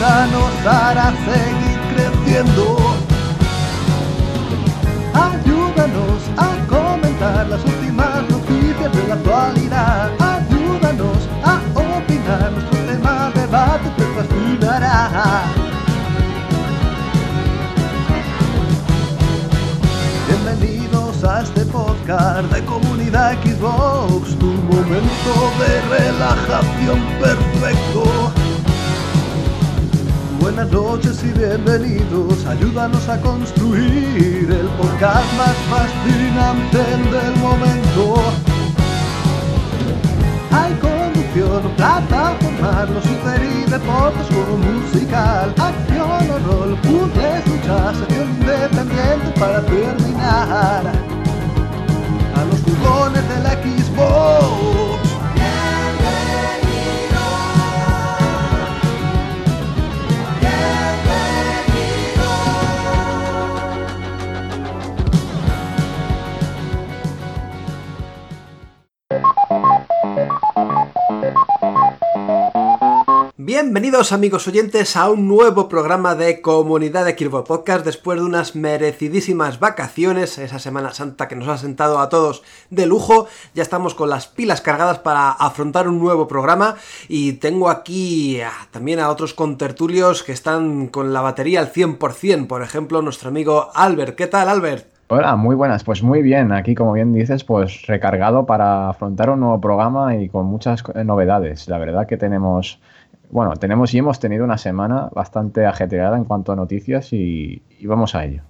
Escucha nos hará seguir creciendo. Ayúdanos a comentar las últimas noticias de la actualidad. Ayúdanos a opinar, nuestro tema de debate te fascinará. Bienvenidos a este podcast de Comunidad Xbox, tu momento de relajación perfecto. Buenas noches y bienvenidos, ayúdanos a construir el podcast más fascinante del momento. Hay conducción, plataformas, los super y deportes, juego musical, acción o rol, puzzles, luchas, sección independiente para terminar. A los jugones de la Xbox. Bienvenidos amigos oyentes a un nuevo programa de Comunidad de Kirbo Podcast después de unas merecidísimas vacaciones, esa Semana Santa que nos ha sentado a todos de lujo, ya estamos con las pilas cargadas para afrontar un nuevo programa y tengo aquí ah, también a otros contertulios que están con la batería al 100%, por ejemplo nuestro amigo Albert, ¿qué tal Albert? Hola, muy buenas. Pues muy bien. Aquí, como bien dices, pues recargado para afrontar un nuevo programa y con muchas novedades. La verdad que tenemos, bueno, tenemos y hemos tenido una semana bastante ajetreada en cuanto a noticias y, y vamos a ello.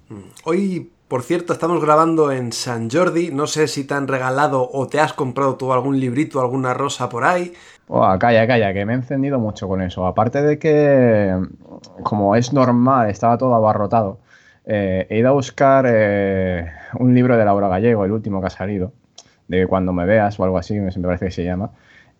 Hoy, por cierto, estamos grabando en San Jordi. No sé si te han regalado o te has comprado tú algún librito, alguna rosa por ahí. Oh, calla, calla, que me he encendido mucho con eso. Aparte de que, como es normal, estaba todo abarrotado. Eh, he ido a buscar eh, un libro de Laura Gallego, el último que ha salido, de Cuando me veas o algo así, me parece que se llama.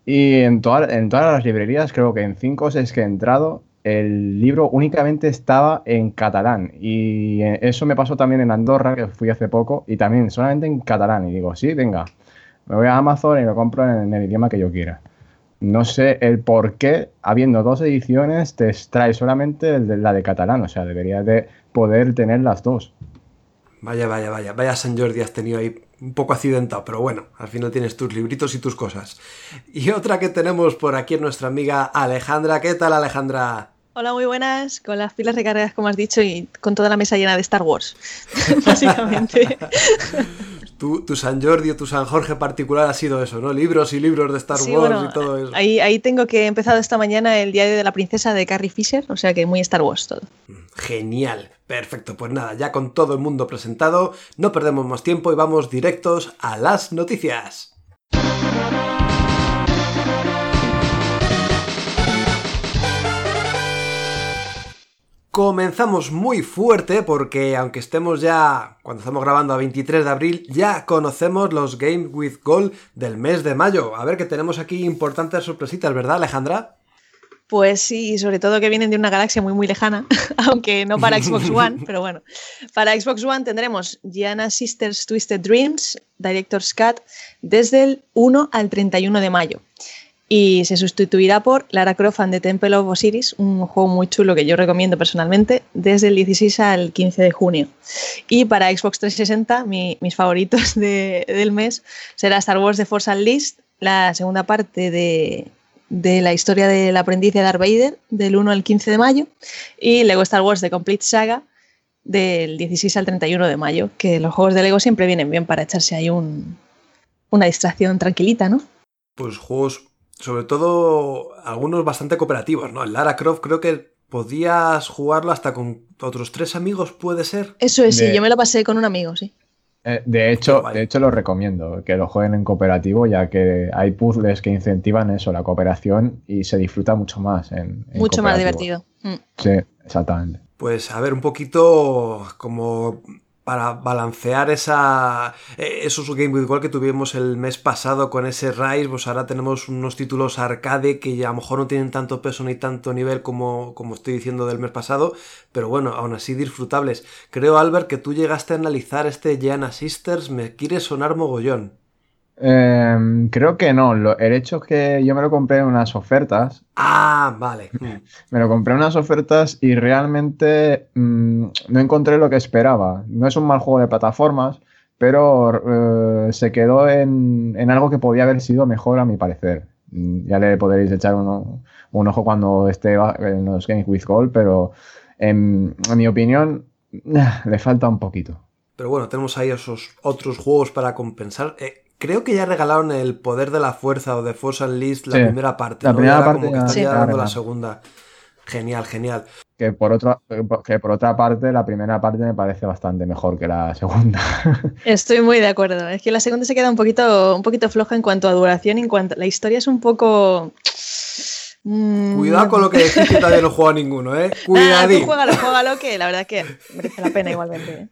Y en, en todas las librerías, creo que en cinco o seis que he entrado, el libro únicamente estaba en catalán. Y eh, eso me pasó también en Andorra, que fui hace poco, y también solamente en catalán. Y digo, sí, venga, me voy a Amazon y lo compro en el idioma que yo quiera. No sé el por qué, habiendo dos ediciones, te extrae solamente la de catalán. O sea, deberías de poder tener las dos. Vaya, vaya, vaya, vaya San Jordi has tenido ahí un poco accidentado, pero bueno, al final tienes tus libritos y tus cosas. Y otra que tenemos por aquí es nuestra amiga Alejandra. ¿Qué tal Alejandra? Hola, muy buenas, con las pilas recargadas como has dicho y con toda la mesa llena de Star Wars, básicamente. Tu, tu San Jordi o tu San Jorge particular ha sido eso, ¿no? Libros y libros de Star Sí, Wars bueno, y todo eso. ahí, ahí tengo que he empezado esta mañana el diario de la princesa de Carrie Fisher, o sea que muy Star Wars todo. Genial, perfecto. Pues nada, ya con todo el mundo presentado, no perdemos más tiempo y vamos directos a las noticias. Comenzamos muy fuerte porque aunque estemos ya, cuando estamos grabando a 23 de abril, ya conocemos los Games with Gold del mes de mayo. A ver que tenemos aquí importantes sorpresitas, ¿verdad Alejandra? Pues sí, y sobre todo que vienen de una galaxia muy muy lejana, aunque no para Xbox One, pero bueno. Para Xbox One tendremos Gianna Sisters Twisted Dreams, Director's Cut, desde el 1 al 31 de mayo. Y se sustituirá por Lara Croft and the Temple of Osiris, un juego muy chulo que yo recomiendo personalmente, desde el 16 al 15 de junio. Y para Xbox 360, mi- mis favoritos de- del mes será Star Wars The Force Unleashed, la segunda parte de, la historia del aprendiz de Darth Vader, del 1 al 15 de mayo, y Lego Star Wars The Complete Saga, del 16 al 31 de mayo, que los juegos de Lego siempre vienen bien para echarse ahí un- una distracción tranquilita, ¿no? Pues juegos, sobre todo algunos bastante cooperativos, ¿no? El Lara Croft creo que podías jugarlo hasta con otros tres amigos, puede ser. Eso es, sí, yo me lo pasé con un amigo, sí. Eh, de, hecho, de hecho, lo recomiendo, que lo jueguen en cooperativo, ya que hay puzzles que incentivan eso, la cooperación, y se disfruta mucho más. En, en Mucho más divertido. Mm. Sí, exactamente. Pues a ver, un poquito como para balancear esa, eh, esos Game with Gold que tuvimos el mes pasado con ese Rise, pues ahora tenemos unos títulos arcade que a lo mejor no tienen tanto peso ni tanto nivel como, como estoy diciendo del mes pasado, pero bueno, aún así disfrutables. Creo, Albert, que tú llegaste a analizar este Gianna Sisters, me quiere sonar mogollón. Em, creo que no. el hecho es que yo me lo compré en unas ofertas. Ah, vale. Me lo compré en unas ofertas y realmente mm, no encontré lo que esperaba. No es un mal juego de plataformas, pero eh, se quedó en, algo que podía haber sido mejor a mi parecer. Mm, ya le podréis echar un ojo cuando esté en los Games with Gold, pero en, mi opinión le falta un poquito. Pero bueno, tenemos ahí esos otros juegos para compensar. Eh, Creo que ya regalaron el poder de la fuerza o de Force Unleashed la primera parte. La primera parte como que dando la segunda. Genial, genial. Que por, otra, que por otra parte, la primera parte me parece bastante mejor que la segunda. Estoy muy de acuerdo. Es que la segunda se queda un poquito, un poquito floja en cuanto a duración, en cuanto la historia es un poco. Mm, Cuidado con lo que decís que todavía no juega ninguno, ¿eh? Cuidadín. juégalo, juégalo, que la verdad que merece la pena igualmente. ¿eh?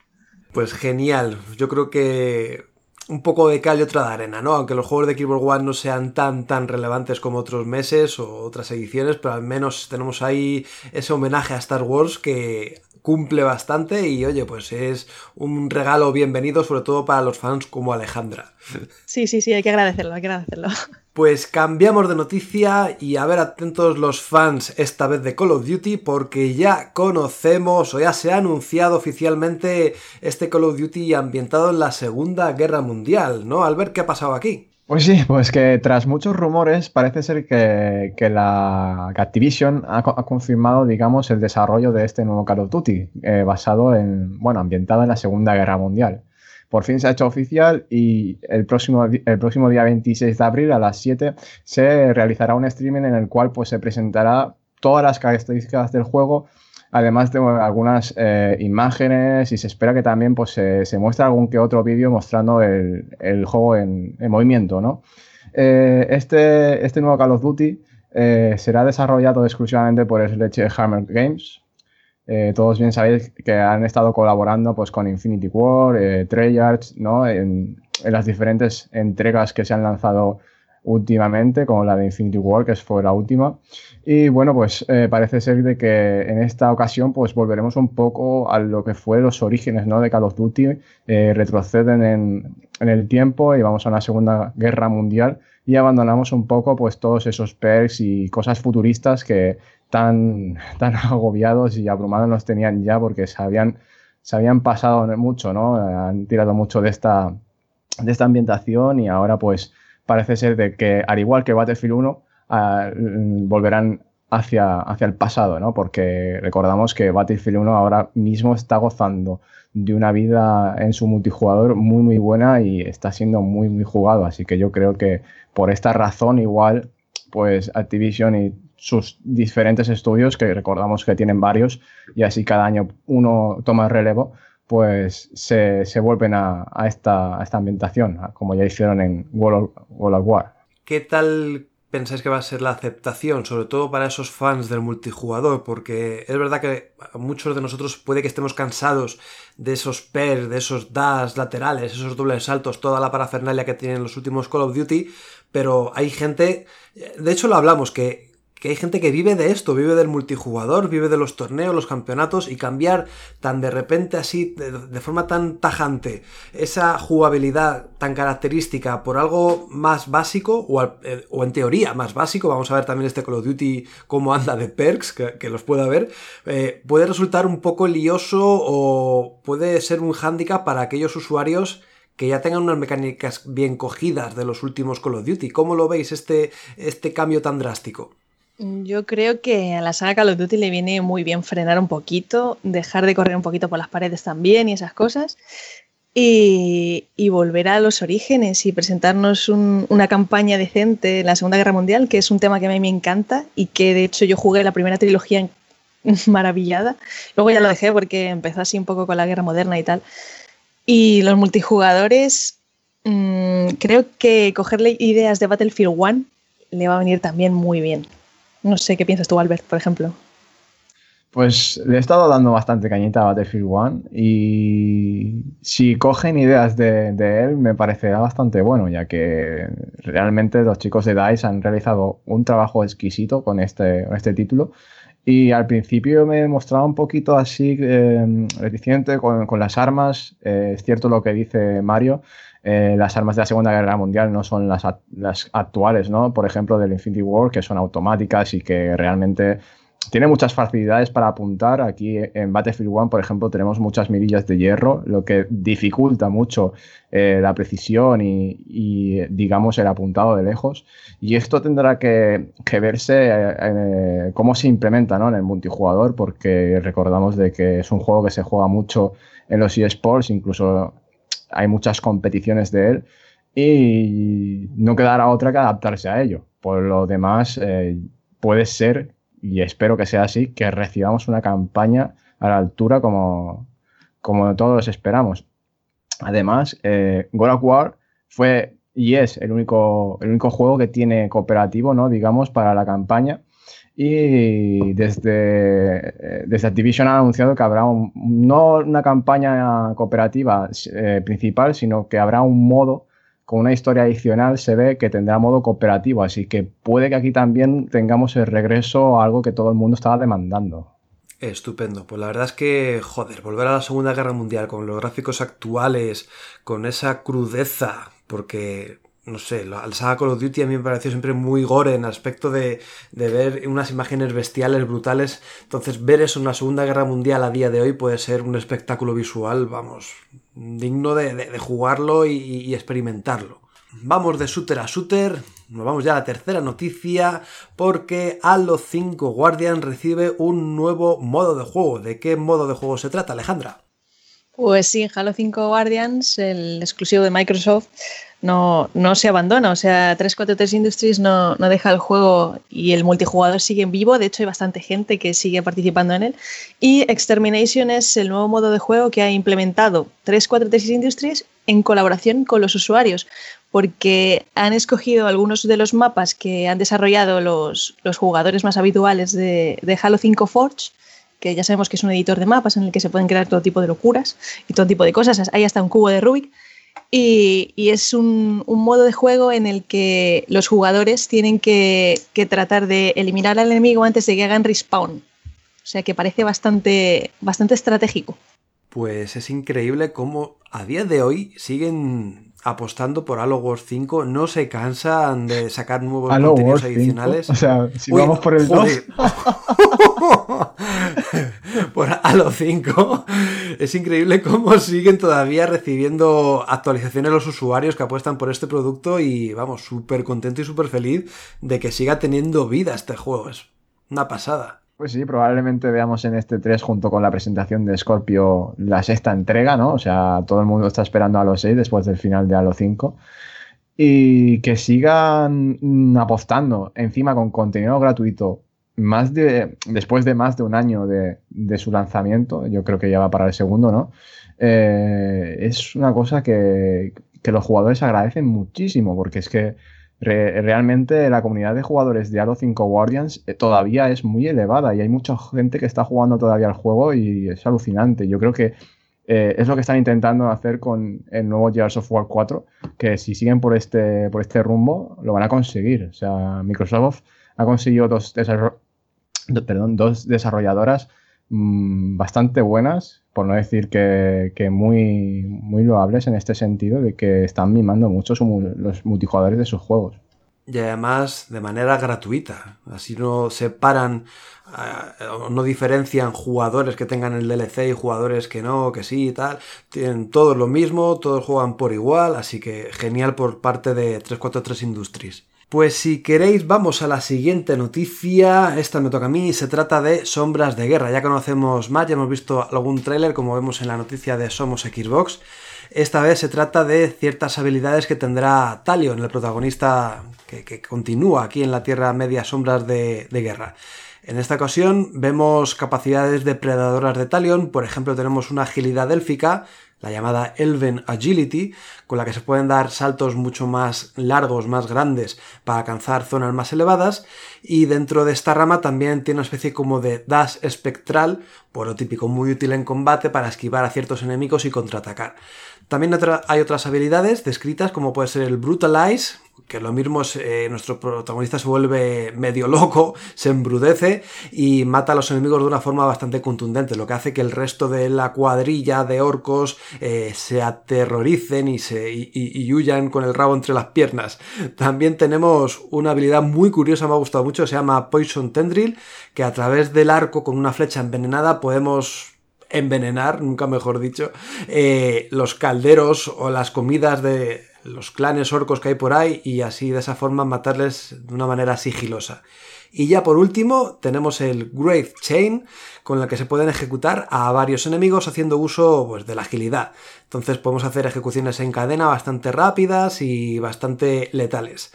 Pues genial. Yo creo que un poco de cal y otra de arena, ¿no? Aunque los juegos de Xbox One no sean tan tan relevantes como otros meses o otras ediciones, pero al menos tenemos ahí ese homenaje a Star Wars que cumple bastante y oye, pues es un regalo bienvenido sobre todo para los fans como Alejandra. Sí, sí, sí, hay que agradecerlo, hay que agradecerlo. Pues cambiamos de noticia y a ver atentos los fans esta vez de Call of Duty porque ya conocemos o ya se ha anunciado oficialmente este Call of Duty ambientado en la Segunda Guerra Mundial, ¿no? Al ver qué ha pasado aquí. Pues sí, pues que tras muchos rumores parece ser que, la Activision ha, confirmado, digamos, el desarrollo de este nuevo Call of Duty, eh, basado en, bueno, ambientado en la Segunda Guerra Mundial por fin se ha hecho oficial y el próximo, el próximo día 26 de abril a las 7 se realizará un streaming en el cual pues, se presentará todas las características del juego, además de algunas eh, imágenes y se espera que también pues, se, muestre algún que otro vídeo mostrando el, juego en, movimiento. ¿no? Eh, este, este nuevo Call of Duty eh, será desarrollado exclusivamente por Hammer Games, eh, todos bien sabéis que han estado colaborando pues, con Infinity War, eh, Treyarch, ¿no? En, las diferentes entregas que se han lanzado últimamente, como la de Infinity War, que fue la última. Y bueno, pues eh, parece ser de que en esta ocasión pues volveremos un poco a lo que fue los orígenes ¿no? de Call of Duty, eh, retroceden en, en, el tiempo y vamos a una Segunda Guerra Mundial y abandonamos un poco pues todos esos perks y cosas futuristas que tan, tan agobiados y abrumados nos tenían ya porque se habían, se habían pasado mucho, ¿no? Han tirado mucho de esta, de esta ambientación y ahora pues parece ser de que al igual que Battlefield 1 ah, volverán hacia, hacia el pasado, ¿no? Porque recordamos que Battlefield 1 ahora mismo está gozando de una vida en su multijugador muy muy buena y está siendo muy muy jugado, así que yo creo que por esta razón igual pues Activision y sus diferentes estudios, que recordamos que tienen varios, y así cada año uno toma el relevo, pues se, vuelven a, esta, esta, ambientación, como ya hicieron en World of, War. ¿Qué tal pensáis que va a ser la aceptación, sobre todo para esos fans del multijugador? Porque es verdad que muchos de nosotros puede que estemos cansados de esos pers, de esos dash laterales, esos dobles saltos, toda la parafernalia que tienen los últimos Call of Duty, pero hay gente, de hecho lo hablamos, que que hay gente que vive de esto, vive del multijugador, vive de los torneos, los campeonatos y cambiar tan de repente así, de, forma tan tajante, esa jugabilidad tan característica por algo más básico eh, o, en teoría más básico, vamos a ver también este Call of Duty cómo anda de perks, que, los pueda ver, eh, puede resultar un poco lioso o puede ser un hándicap para aquellos usuarios que ya tengan unas mecánicas bien cogidas de los últimos Call of Duty. ¿Cómo lo veis este, este cambio tan drástico? Yo creo que a la saga Call of Duty le viene muy bien frenar un poquito, dejar de correr un poquito por las paredes también y esas cosas, y, volver a los orígenes y presentarnos una campaña decente en la Segunda Guerra Mundial, que es un tema que a mí me encanta y que de hecho yo jugué la primera trilogía maravillada. Luego ya lo dejé porque empezó así un poco con la guerra moderna y tal. Y los multijugadores, mm, creo que cogerle ideas de Battlefield 1 le va a venir también muy bien. No sé qué piensas tú, Albert, por ejemplo. Pues le he estado dando bastante cañita a Battlefield 1 y si cogen ideas de, él me parecerá bastante bueno, ya que realmente los chicos de DICE han realizado un trabajo exquisito con este, este título y al principio me mostraba un poquito así eh, reticente con, las armas, eh, es cierto lo que dice Mario, eh, las armas de la Segunda Guerra Mundial no son las, actuales, ¿no? Por ejemplo, del Infinity War, que son automáticas y que realmente tiene muchas facilidades para apuntar. Aquí en Battlefield 1, por ejemplo, tenemos muchas mirillas de hierro, lo que dificulta mucho eh, la precisión y, digamos, el apuntado de lejos. Y esto tendrá que, verse eh, cómo se implementa en el multijugador, porque recordamos de que es un juego que se juega mucho en los eSports, incluso hay muchas competiciones de él. Y no quedará otra que adaptarse a ello. Por lo demás, eh, puede ser y espero que sea así, que recibamos una campaña a la altura como, como todos esperamos. Además, eh, God of War fue y es el único, el único juego que tiene cooperativo, ¿no? Digamos, para la campaña. Y desde, eh, desde Activision han anunciado que habrá no una campaña cooperativa eh, principal, sino que habrá un modo con una historia adicional se ve que tendrá modo cooperativo, así que puede que aquí también tengamos el regreso a algo que todo el mundo estaba demandando. Estupendo, pues la verdad es que, joder, volver a la Segunda Guerra Mundial con los gráficos actuales, con esa crudeza, porque no sé, al saga Call of Duty a mí me pareció siempre muy gore en aspecto de, ver unas imágenes bestiales, brutales. Entonces, ver eso en la Segunda Guerra Mundial a día de hoy puede ser un espectáculo visual, vamos, digno de, jugarlo y, experimentarlo. Vamos de shooter a shooter, nos vamos ya a la tercera noticia, porque Halo 5 Guardian recibe un nuevo modo de juego. ¿De qué modo de juego se trata, Alejandra? Pues sí, Halo 5 Guardians, el exclusivo de Microsoft, no, no se abandona. O sea, 343 Industries no, no, deja el juego y el multijugador sigue en vivo. De hecho, hay bastante gente que sigue participando en él. Y Extermination es el nuevo modo de juego que ha implementado 343 Industries en colaboración con los usuarios, porque han escogido algunos de los mapas que han desarrollado los, los jugadores más habituales de, de Halo 5 Forge que ya sabemos que es un editor de mapas en el que se pueden crear todo tipo de locuras y todo tipo de cosas. Hay hasta un cubo de Rubik y, es un, modo de juego en el que los jugadores tienen que, tratar de eliminar al enemigo antes de que hagan respawn. O sea que parece bastante, bastante estratégico. Pues es increíble cómo a día de hoy siguen apostando por Halo Wars 5, no se cansan de sacar nuevos contenidos adicionales. O sea, si vamos por el 2. por Halo 5. Es increíble cómo siguen todavía recibiendo actualizaciones los usuarios que apuestan por este producto y vamos, súper contento y súper feliz de que siga teniendo vida este juego. Es una pasada. Pues sí, probablemente veamos en este 3 junto con la presentación de Scorpio la sexta entrega, ¿no? O sea, todo el mundo está esperando a los 6 después del final de Halo 5. Y que sigan apostando encima con contenido gratuito más de, después de más de un año de, su lanzamiento, yo creo que ya va para el segundo, ¿no? Eh, es una cosa que, que, los jugadores agradecen muchísimo, porque es que realmente la comunidad de jugadores de Halo 5 Guardians eh, todavía es muy elevada y hay mucha gente que está jugando todavía al juego y es alucinante. Yo creo que eh, es lo que están intentando hacer con el nuevo Gears of War 4, que si siguen por este, por este rumbo lo van a conseguir. O sea, Microsoft ha conseguido dos, dos desarrolladoras mm, bastante buenas, por no decir que, muy, muy loables en este sentido, de que están mimando mucho los multijugadores de sus juegos. Y además de manera gratuita. Así no separan, eh, o no diferencian jugadores que tengan el DLC y jugadores que no, que sí y tal. Tienen todos lo mismo, todos juegan por igual, así que genial por parte de 343 Industries. Pues si queréis vamos a la siguiente noticia, esta me toca a mí, se trata de Sombras de Guerra, ya conocemos más, ya hemos visto algún tráiler como vemos en la noticia de Somos Xbox, esta vez se trata de ciertas habilidades que tendrá Talion, el protagonista que, continúa aquí en la Tierra Media Sombras de, de Guerra. En esta ocasión vemos capacidades depredadoras de Talion, por ejemplo tenemos una agilidad élfica la llamada Elven Agility, con la que se pueden dar saltos mucho más largos, más grandes, para alcanzar zonas más elevadas, y dentro de esta rama también tiene una especie como de dash espectral, por lo típico muy útil en combate para esquivar a ciertos enemigos y contraatacar. También hay otras habilidades descritas como puede ser el Brutalize, que lo mismo es, eh, nuestro protagonista se vuelve medio loco, se embrudece y mata a los enemigos de una forma bastante contundente, lo que hace que el resto de la cuadrilla de orcos eh, se aterroricen y, se, y, huyan con el rabo entre las piernas. También tenemos una habilidad muy curiosa, me ha gustado mucho, se llama Poison Tendril, que a través del arco con una flecha envenenada podemos envenenar, nunca mejor dicho, eh, los calderos o las comidas de los clanes orcos que hay por ahí y así de esa forma matarles de una manera sigilosa. Y ya por último tenemos el Grave Chain con el que se pueden ejecutar a varios enemigos haciendo uso pues, de la agilidad. Entonces podemos hacer ejecuciones en cadena bastante rápidas y bastante letales.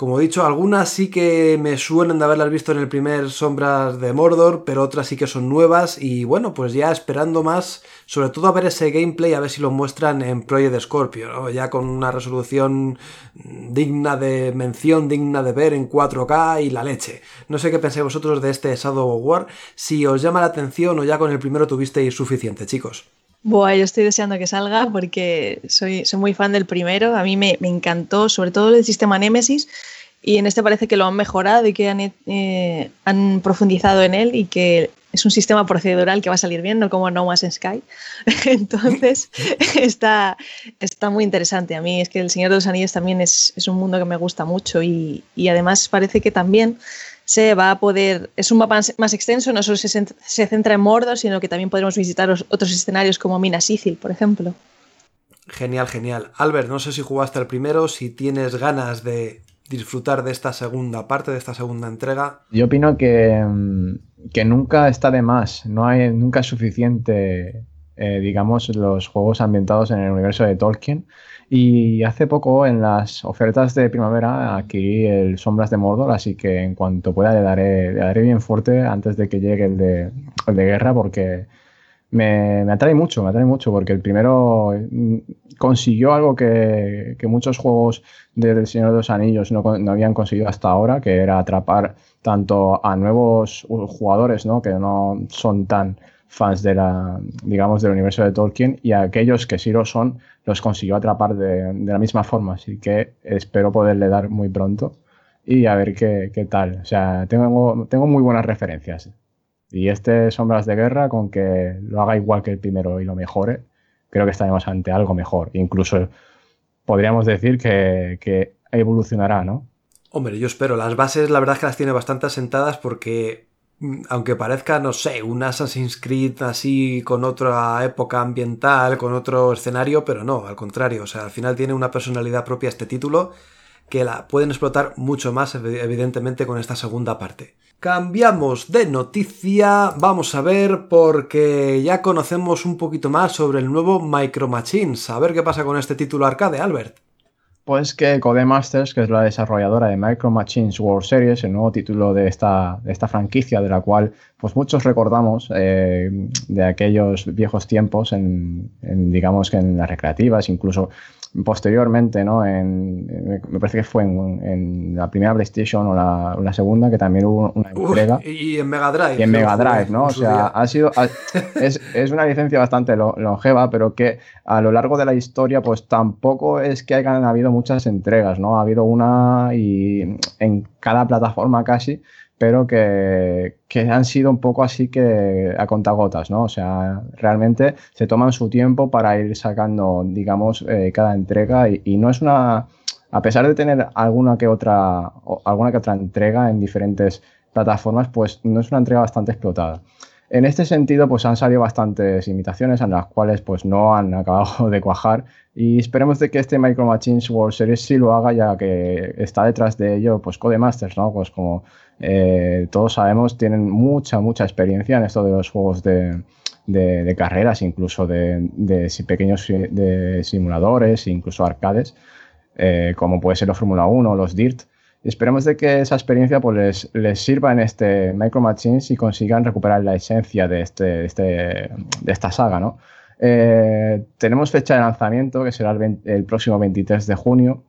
Como he dicho, algunas sí que me suenan de haberlas visto en el primer Sombras de Mordor, pero otras sí que son nuevas y bueno, pues ya esperando más, sobre todo a ver ese gameplay, a ver si lo muestran en Project Scorpio, ya con una resolución digna de mención, digna de ver en 4K y la leche. No sé qué pensáis vosotros de este Shadow of War, si os llama la atención o ya con el primero tuvisteis suficiente, chicos. Buah, yo estoy deseando que salga porque soy, soy muy fan del primero. A mí me, me, encantó, sobre todo el sistema Nemesis. Y en este parece que lo han mejorado y que han, eh, han profundizado en él y que es un sistema procedural que va a salir bien, no como No Man's Sky. Entonces, está, está muy interesante. A mí es que El Señor de los Anillos también es, es un mundo que me gusta mucho y, y además parece que también se va a poder, es un mapa más extenso, no solo se, se centra en Mordor, sino que también podremos visitar otros escenarios como Minas Sicil, por ejemplo. Genial, genial. Albert, no sé si jugaste el primero, si tienes ganas de disfrutar de esta segunda parte, de esta segunda entrega. Yo opino que, mm, que nunca está de más, no hay, nunca es suficiente, eh, digamos, los juegos ambientados en el universo de Tolkien. Y hace poco en las ofertas de primavera aquí el Sombras de Mordor, así que en cuanto pueda le daré, le daré bien fuerte antes de que llegue el de, el de guerra porque me, me, atrae mucho, me atrae mucho porque el primero mm, consiguió algo que, que muchos juegos del Señor de los Anillos no, no, habían conseguido hasta ahora, que era atrapar tanto a nuevos jugadores ¿no? que no son tan fans de la, digamos, del universo de Tolkien y aquellos que sí lo son, los consiguió atrapar de, de la misma forma. Así que espero poderle dar muy pronto y a ver qué, qué tal. O sea, tengo, tengo muy buenas referencias. Y este Sombras de Guerra, con que lo haga igual que el primero y lo mejore, creo que estaremos ante algo mejor. Incluso podríamos decir que, que evolucionará, ¿no? Hombre, yo espero. Las bases, la verdad es que las tiene bastante asentadas porque aunque parezca, no sé, un Assassin's Creed así con otra época ambiental, con otro escenario, pero no, al contrario, o sea, al final tiene una personalidad propia este título que la pueden explotar mucho más evidentemente con esta segunda parte. Cambiamos de noticia, vamos a ver porque ya conocemos un poquito más sobre el nuevo Micro Machines, a ver qué pasa con este título arcade, Albert. Pues que Codemasters, que es la desarrolladora de Micro Machines World Series, el nuevo título de esta, de esta franquicia, de la cual pues muchos recordamos eh, de aquellos viejos tiempos, en, en, digamos que en las recreativas, incluso posteriormente, ¿no? En, me parece que fue en, la primera PlayStation o la, la, segunda, que también hubo una entrega. y en Mega Drive. Y en Mega Drive, ¿no? O sea, ha sido, es, es, una licencia bastante longeva, pero que a lo largo de la historia, pues tampoco es que hayan habido muchas entregas, ¿no? Ha habido una y en cada plataforma casi pero que, que, han sido un poco así que a contagotas, ¿no? O sea, realmente se toman su tiempo para ir sacando, digamos, eh, cada entrega y, y, no es una, a pesar de tener alguna que otra, alguna que otra entrega en diferentes plataformas, pues no es una entrega bastante explotada. En este sentido, pues han salido bastantes imitaciones en las cuales pues no han acabado de cuajar y esperemos de que este Micro Machines World Series sí lo haga ya que está detrás de ello pues Codemasters, ¿no? Pues como eh, todos sabemos, tienen mucha, mucha experiencia en esto de los juegos de, carreras, incluso de, pequeños de simuladores, incluso arcades, eh, como puede ser los Fórmula 1 o los DIRT. esperemos de que esa experiencia pues, les, les, sirva en este Micro Machines y consigan recuperar la esencia de, este, este, esta saga. Eh, tenemos fecha de lanzamiento que será el, próximo 23 de junio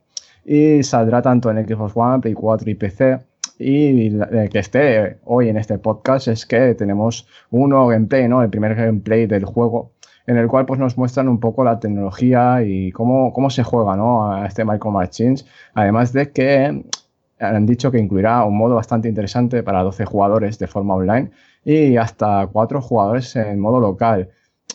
y saldrá tanto en Xbox One, Play 4 y PC. Y que esté hoy en este podcast es que tenemos un nuevo gameplay, ¿no? El primer gameplay del juego en el cual pues, nos muestran un poco la tecnología y cómo, cómo se juega ¿no? a este Micro Machines. Además de que han dicho que incluirá un modo bastante interesante para 12 jugadores de forma online y hasta 4 jugadores en modo local.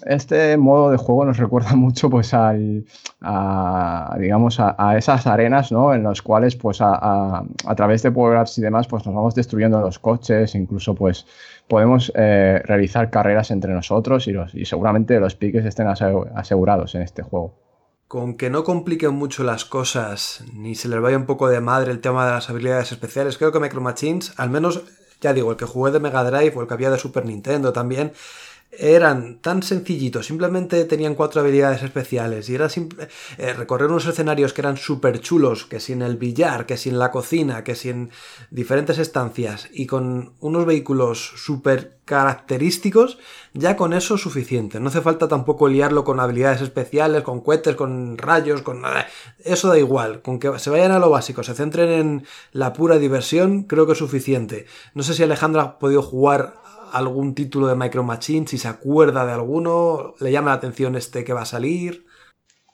Este modo de juego nos recuerda mucho pues al, a, digamos, a, esas arenas ¿no? en las cuales pues a, través de power-ups y demás pues nos vamos destruyendo los coches, incluso pues podemos eh, realizar carreras entre nosotros y, y seguramente los piques estén asegurados en este juego. Con que no compliquen mucho las cosas, ni se les vaya un poco de madre el tema de las habilidades especiales, creo que Micro Machines, al menos, ya digo, el que jugué de Mega Drive o el que había de Super Nintendo también, eran tan sencillitos, simplemente tenían cuatro habilidades especiales y era simple, eh, recorrer unos escenarios que eran súper chulos, que si en el billar, que si en la cocina, que si en diferentes estancias y con unos vehículos súper característicos, ya con eso es suficiente. No hace falta tampoco liarlo con habilidades especiales, con cohetes, con rayos, con nada. Eso da igual, con que se vayan a lo básico, se centren en la pura diversión, creo que es suficiente. No sé si Alejandra ha podido jugar algún título de Micro Machines, si se acuerda de alguno, le llama la atención este que va a salir.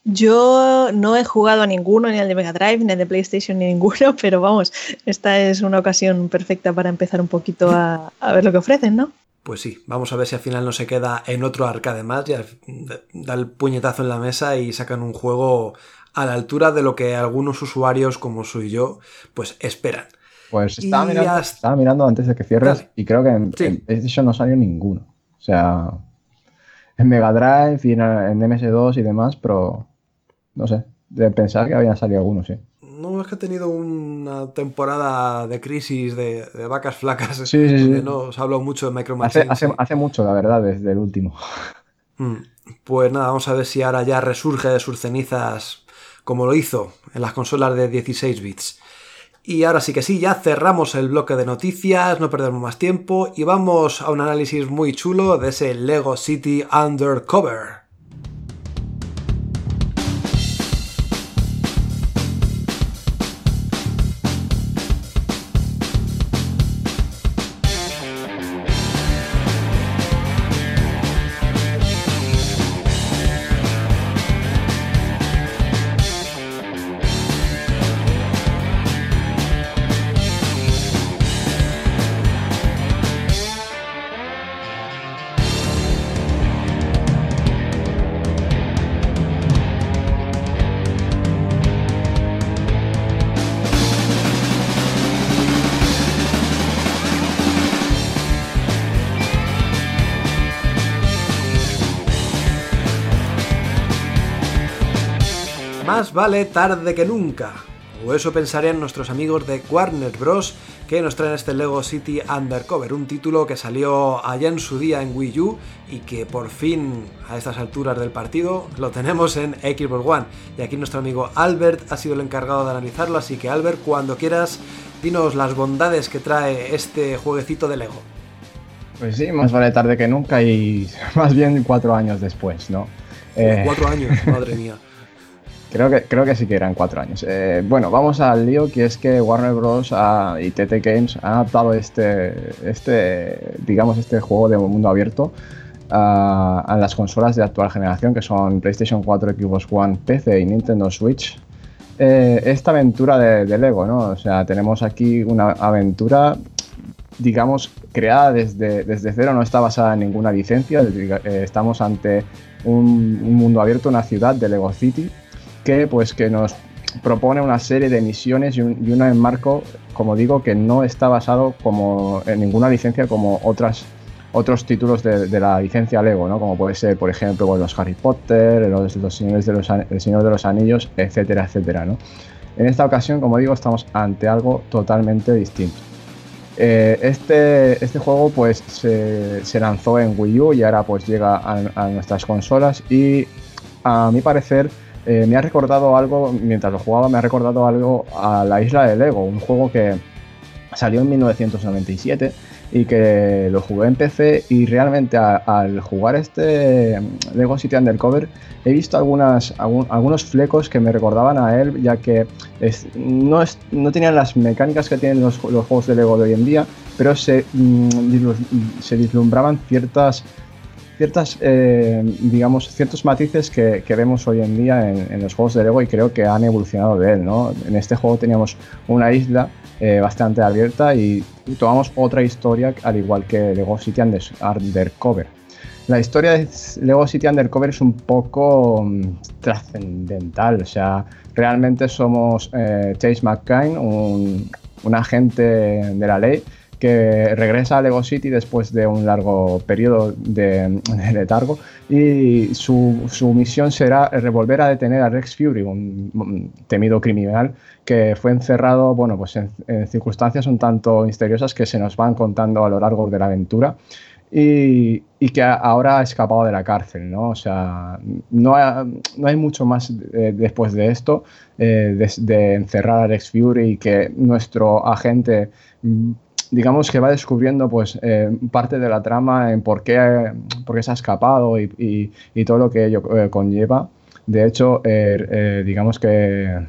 Yo no he jugado a ninguno, ni al de Mega Drive, ni al de PlayStation, ni ninguno, pero vamos, esta es una ocasión perfecta para empezar un poquito a, ver lo que ofrecen, ¿no? Pues sí, vamos a ver si al final no se queda en otro arcade más, ya da el puñetazo en la mesa y sacan un juego a la altura de lo que algunos usuarios como soy yo, pues esperan. Pues estaba mirando, antes de que cierres y creo que en, PlayStation no salió ninguno. O sea, en Mega Drive y en, MS2 y demás, pero no sé, de pensar que habían salido algunos, sí. No, es que ha tenido una temporada de crisis de, vacas flacas. Sí, sí, sí. No os hablo mucho de Micro hace, hace, mucho, la verdad, desde el último. Mm, pues nada, vamos a ver si ahora ya resurge de sus cenizas como lo hizo en las consolas de 16 bits. Y ahora sí que sí, ya cerramos el bloque de noticias, no perdemos más tiempo y vamos a un análisis muy chulo de ese Lego City Undercover. Vale tarde que nunca. O eso pensarían nuestros amigos de Warner Bros. que nos traen este Lego City Undercover, un título que salió allá en su día en Wii U y que por fin a estas alturas del partido lo tenemos en Xbox One. Y aquí nuestro amigo Albert ha sido el encargado de analizarlo, así que Albert, cuando quieras, dinos las bondades que trae este jueguecito de Lego. Pues sí, más vale tarde que nunca y más bien cuatro años después, ¿no? Cuatro años, madre mía. Creo que, creo que sí que eran cuatro años. Eh, bueno, vamos al lío, que es que Warner Bros. y TT Games han adaptado este, este, digamos, este juego de mundo abierto a, las consolas de actual generación, que son PlayStation 4, Xbox One, PC y Nintendo Switch. Eh, esta aventura de, Lego, ¿no? O sea, tenemos aquí una aventura, digamos, creada desde, desde cero, no está basada en ninguna licencia. Eh, estamos ante un, un mundo abierto, una ciudad de Lego City que, pues, que nos propone una serie de misiones y un, y un enmarco, como digo, que no está basado como en ninguna licencia como otras otros títulos de, la licencia Lego, ¿no? Como puede ser, por ejemplo, los Harry Potter, los, los Señores de los, El Señor de los Anillos, etcétera, etcétera, ¿no? En esta ocasión, como digo, estamos ante algo totalmente distinto. Eh, este, este juego pues se, lanzó en Wii U y ahora pues llega a nuestras consolas y a mi parecer eh, me ha recordado algo, mientras lo jugaba, me ha recordado algo a la isla de Lego, un juego que salió en 1997 y que lo jugué en PC y realmente al jugar este Lego City Undercover he visto algunos flecos que me recordaban a él, ya que no, no tenían las mecánicas que tienen los, juegos de Lego de hoy en día, pero se, mm, se vislumbraban ciertas ciertas, eh, digamos, ciertos matices que, vemos hoy en día en, los juegos de Lego y creo que han evolucionado de él, ¿no? En este juego teníamos una isla eh, bastante abierta y tomamos otra historia al igual que Lego City Undercover. La historia de Lego City Undercover es un poco mm, trascendental, o sea, realmente somos eh, Chase McCain, un, un agente de la ley que regresa a Lego City después de un largo periodo de, letargo y su, su, misión será volver a detener a Rex Fury, un, temido criminal que fue encerrado bueno, pues en, circunstancias un tanto misteriosas que se nos van contando a lo largo de la aventura. Y, y, que ahora ha escapado de la cárcel, ¿no? O sea, no, no hay mucho más eh, después de esto, eh, de, de, encerrar a Rex Fury y que nuestro agente digamos que va descubriendo pues eh, parte de la trama en por qué, por qué se ha escapado y, y, todo lo que ello eh, conlleva. De hecho, eh, digamos que,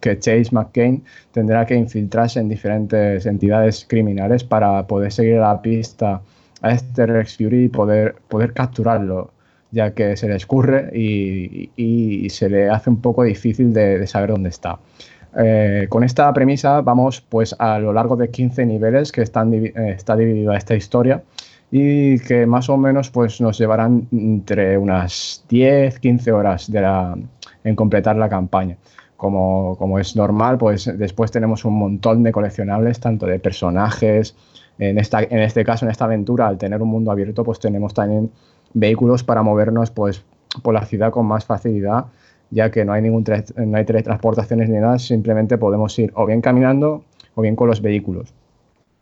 que, Chase McCain tendrá que infiltrarse en diferentes entidades criminales para poder seguir la pista a este Rex Fury y poder, poder capturarlo, ya que se le escurre y, y se le hace un poco difícil de, de saber dónde está. Eh, con esta premisa vamos pues a lo largo de 15 niveles que están, eh, está dividida esta historia y que más o menos pues nos llevarán entre unas 10, 15 horas de en completar la campaña. Como, como, es normal, pues después tenemos un montón de coleccionables, tanto de personajes, en, esta, en este caso, en esta aventura, al tener un mundo abierto, pues tenemos también vehículos para movernos pues, por la ciudad con más facilidad ya que no hay ningún no hay teletransportaciones ni nada, simplemente podemos ir o bien caminando o bien con los vehículos.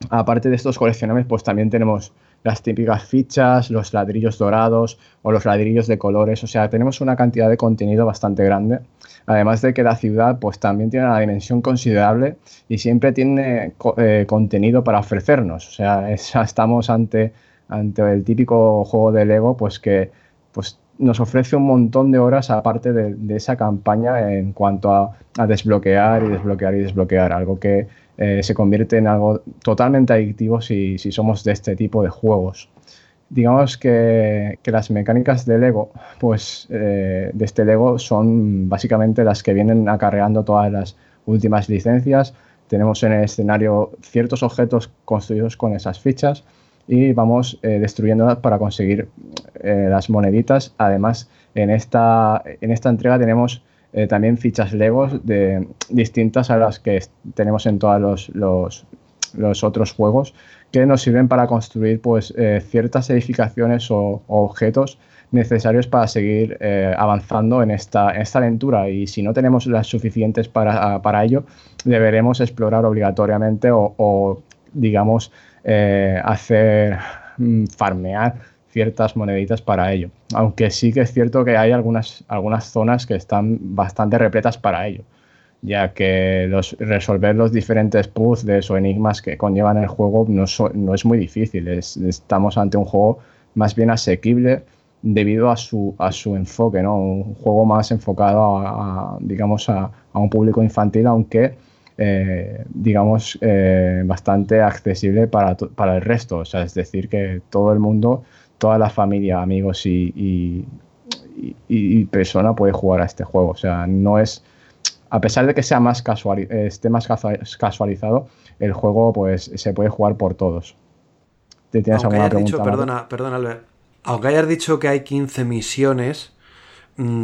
Aparte de estos coleccionables, pues también tenemos las típicas fichas, los ladrillos dorados o los ladrillos de colores, o sea, tenemos una cantidad de contenido bastante grande. Además de que la ciudad pues también tiene una dimensión considerable y siempre tiene eh, contenido para ofrecernos. O sea, estamos ante, ante el típico juego de Lego pues que pues nos ofrece un montón de horas aparte de, esa campaña en cuanto a, desbloquear y desbloquear y desbloquear, algo que eh, se convierte en algo totalmente adictivo si, somos de este tipo de juegos. Digamos que, las mecánicas de Lego, pues eh, de este Lego son básicamente las que vienen acarreando todas las últimas licencias. Tenemos en el escenario ciertos objetos construidos con esas fichas y vamos eh, destruyéndolas para conseguir eh, las moneditas. Además, en esta, en esta entrega tenemos eh, también fichas Legos de, distintas a las que tenemos en todos los, los, otros juegos que nos sirven para construir pues, ciertas edificaciones o, objetos necesarios para seguir avanzando en esta, en esta aventura y si no tenemos las suficientes para, para ello, deberemos explorar obligatoriamente o digamos, eh, hacer mm, farmear ciertas moneditas para ello. Aunque sí que es cierto que hay algunas, algunas zonas que están bastante repletas para ello, ya que resolver los diferentes puzzles o enigmas que conllevan el juego no, es muy difícil. estamos ante un juego más bien asequible debido a su, a su enfoque. Un juego más enfocado a, digamos, a un público infantil, aunque eh, digamos, eh, bastante accesible para, para, el resto. O sea, es decir, que todo el mundo, toda la familia, amigos y, y, persona puede jugar a este juego. O sea, no es. A pesar de que sea más casual, esté más casualizado, el juego pues se puede jugar por todos. ¿Te tienes alguna pregunta? perdona, perdona, Albert. Aunque hayas dicho que hay 15 misiones,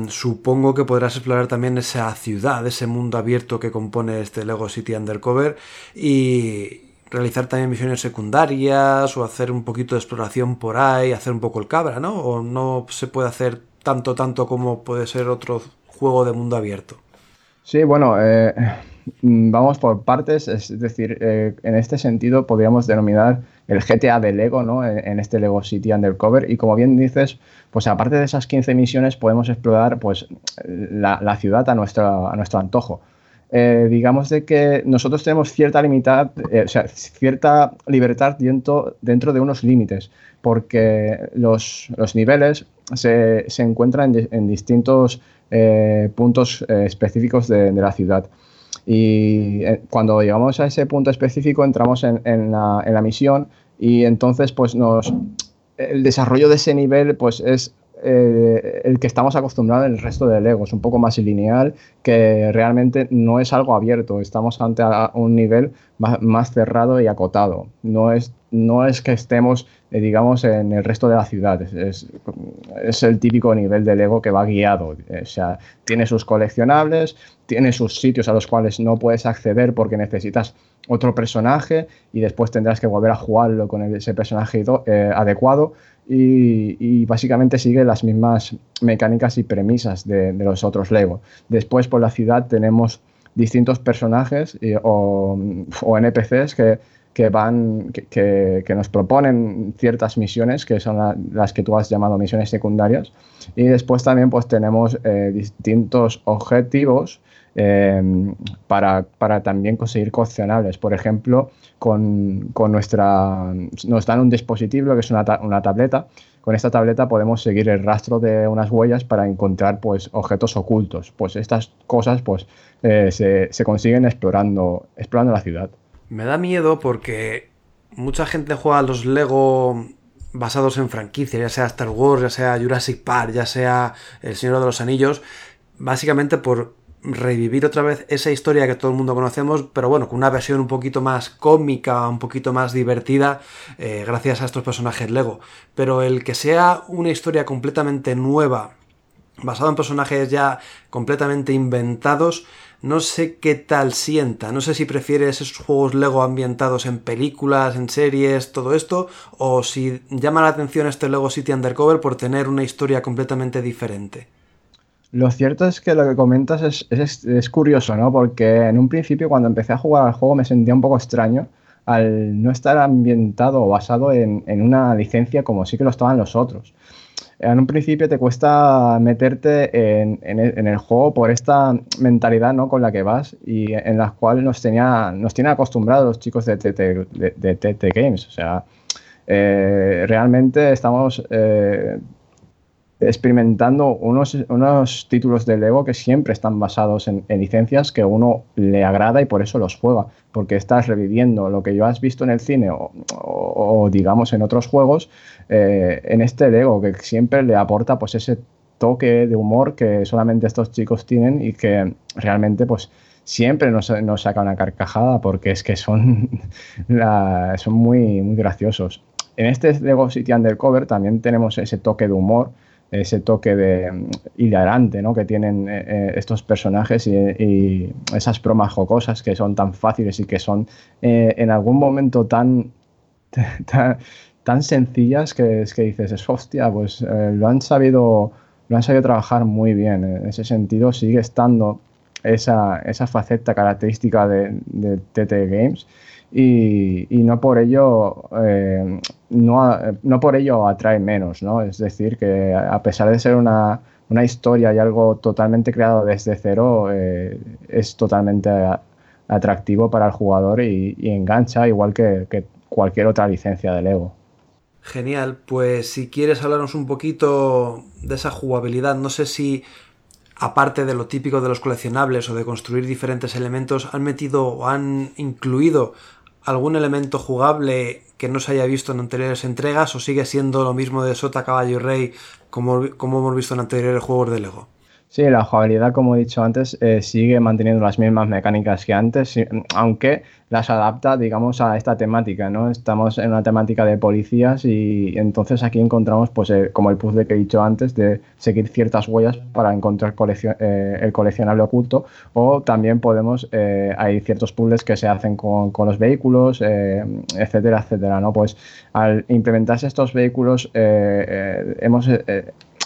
supongo que podrás explorar también esa ciudad, ese mundo abierto que compone este Lego City Undercover y realizar también misiones secundarias o hacer un poquito de exploración por ahí, hacer un poco el cabra, ¿no? O no se puede hacer tanto, tanto como puede ser otro juego de mundo abierto. Sí, bueno, eh, vamos por partes, es decir, eh, en este sentido podríamos denominar el GTA de Lego, ¿no? En, este Lego City Undercover. Y como bien dices, pues aparte de esas 15 misiones podemos explorar pues, la, ciudad a nuestro, a nuestro antojo. eh, digamos de que nosotros tenemos cierta limitad, eh, o sea, cierta libertad dentro, dentro de unos límites, porque los, niveles se, se encuentran en, distintos puntos específicos de, la ciudad. Y cuando llegamos a ese punto específico entramos en, la, misión y entonces pues nos, el desarrollo de ese nivel pues es eh, el que estamos acostumbrados en el resto de Lego. Es un poco más lineal, que realmente no es algo abierto. Estamos ante un nivel más, cerrado y acotado. No es, no es que estemos, eh, digamos, en el resto de la ciudad. Es, es, el típico nivel de Lego que va guiado. O sea, tiene sus coleccionables, tiene sus sitios a los cuales no puedes acceder porque necesitas otro personaje y después tendrás que volver a jugarlo con ese personaje eh, adecuado y, básicamente sigue las mismas mecánicas y premisas de, los otros Lego. Después por la ciudad tenemos distintos personajes o, NPCs que, que van, que, que, nos proponen ciertas misiones, que son las que tú has llamado misiones secundarias. Y después también pues tenemos eh, distintos objetivos Em, para, para, también conseguir coleccionables. Por ejemplo, con, con, nuestra, nos dan un dispositivo que es una, una, tableta. Con esta tableta podemos seguir el rastro de unas huellas para encontrar pues, objetos ocultos. Pues estas cosas pues, eh, se, se consiguen explorando, explorando la ciudad. Me da miedo porque mucha gente juega a los Lego basados en franquicias, ya sea Star Wars, ya sea Jurassic Park, ya sea El Señor de los Anillos, básicamente por revivir otra vez esa historia que todo el mundo conocemos, pero bueno, con una versión un poquito más cómica, un poquito más divertida, eh, gracias a estos personajes Lego. Pero el que sea una historia completamente nueva, basada en personajes ya completamente inventados, no sé qué tal sienta. No sé si prefieres esos juegos Lego ambientados en películas, en series, todo esto, o si llama la atención este Lego City Undercover por tener una historia completamente diferente. Lo cierto es que lo que comentas es, curioso, ¿no? Porque en un principio cuando empecé a jugar al juego me sentía un poco extraño al no estar ambientado o basado en, una licencia como sí que lo estaban los otros. En un principio te cuesta meterte en, el, juego por esta mentalidad ¿no? con la que vas y en la cual nos, tenía, nos tienen acostumbrados los chicos de TT, Games. O sea, eh, realmente estamos eh, experimentando unos, unos títulos de Lego que siempre están basados en, licencias que uno le agrada y por eso los juega, porque estás reviviendo lo que yo has visto en el cine o, digamos en otros juegos, eh, en este Lego que siempre le aporta pues ese toque de humor que solamente estos chicos tienen y que realmente pues siempre nos, nos saca una carcajada porque es que son, son muy, muy graciosos. En este Lego City Undercover también tenemos ese toque de humor ese toque de mm, hilarante ¿no? que tienen eh, eh, estos personajes y, esas bromas jocosas que son tan fáciles y que son eh, en algún momento tan, tan, sencillas que es que dices, es hostia, pues lo han sabido lo han sabido trabajar muy bien. En ese sentido sigue estando esa, esa faceta característica de, de TT Games y, no por ello eh, no, no, por ello atrae menos, ¿no? Es decir, que a pesar de ser una, una historia y algo totalmente creado desde cero, eh, es totalmente atractivo para el jugador y, engancha igual que, que, cualquier otra licencia de Lego. Genial, pues si quieres hablarnos un poquito de esa jugabilidad, no sé si aparte de lo típico de los coleccionables o de construir diferentes elementos, han metido o han incluido algún elemento jugable que no se haya visto en anteriores entregas o sigue siendo lo mismo de Sota, Caballo y Rey como, como hemos visto en anteriores juegos de Lego? Sí, la jugabilidad, como he dicho antes, eh, sigue manteniendo las mismas mecánicas que antes, aunque las adapta, digamos, a esta temática, ¿no? Estamos en una temática de policías y entonces aquí encontramos, pues, eh, como el puzzle que he dicho antes, de seguir ciertas huellas para encontrar eh, el coleccionable oculto, o también podemos, hay ciertos puzzles que se hacen con, con los vehículos, etcétera, etcétera, ¿no? Pues al implementarse estos vehículos, hemos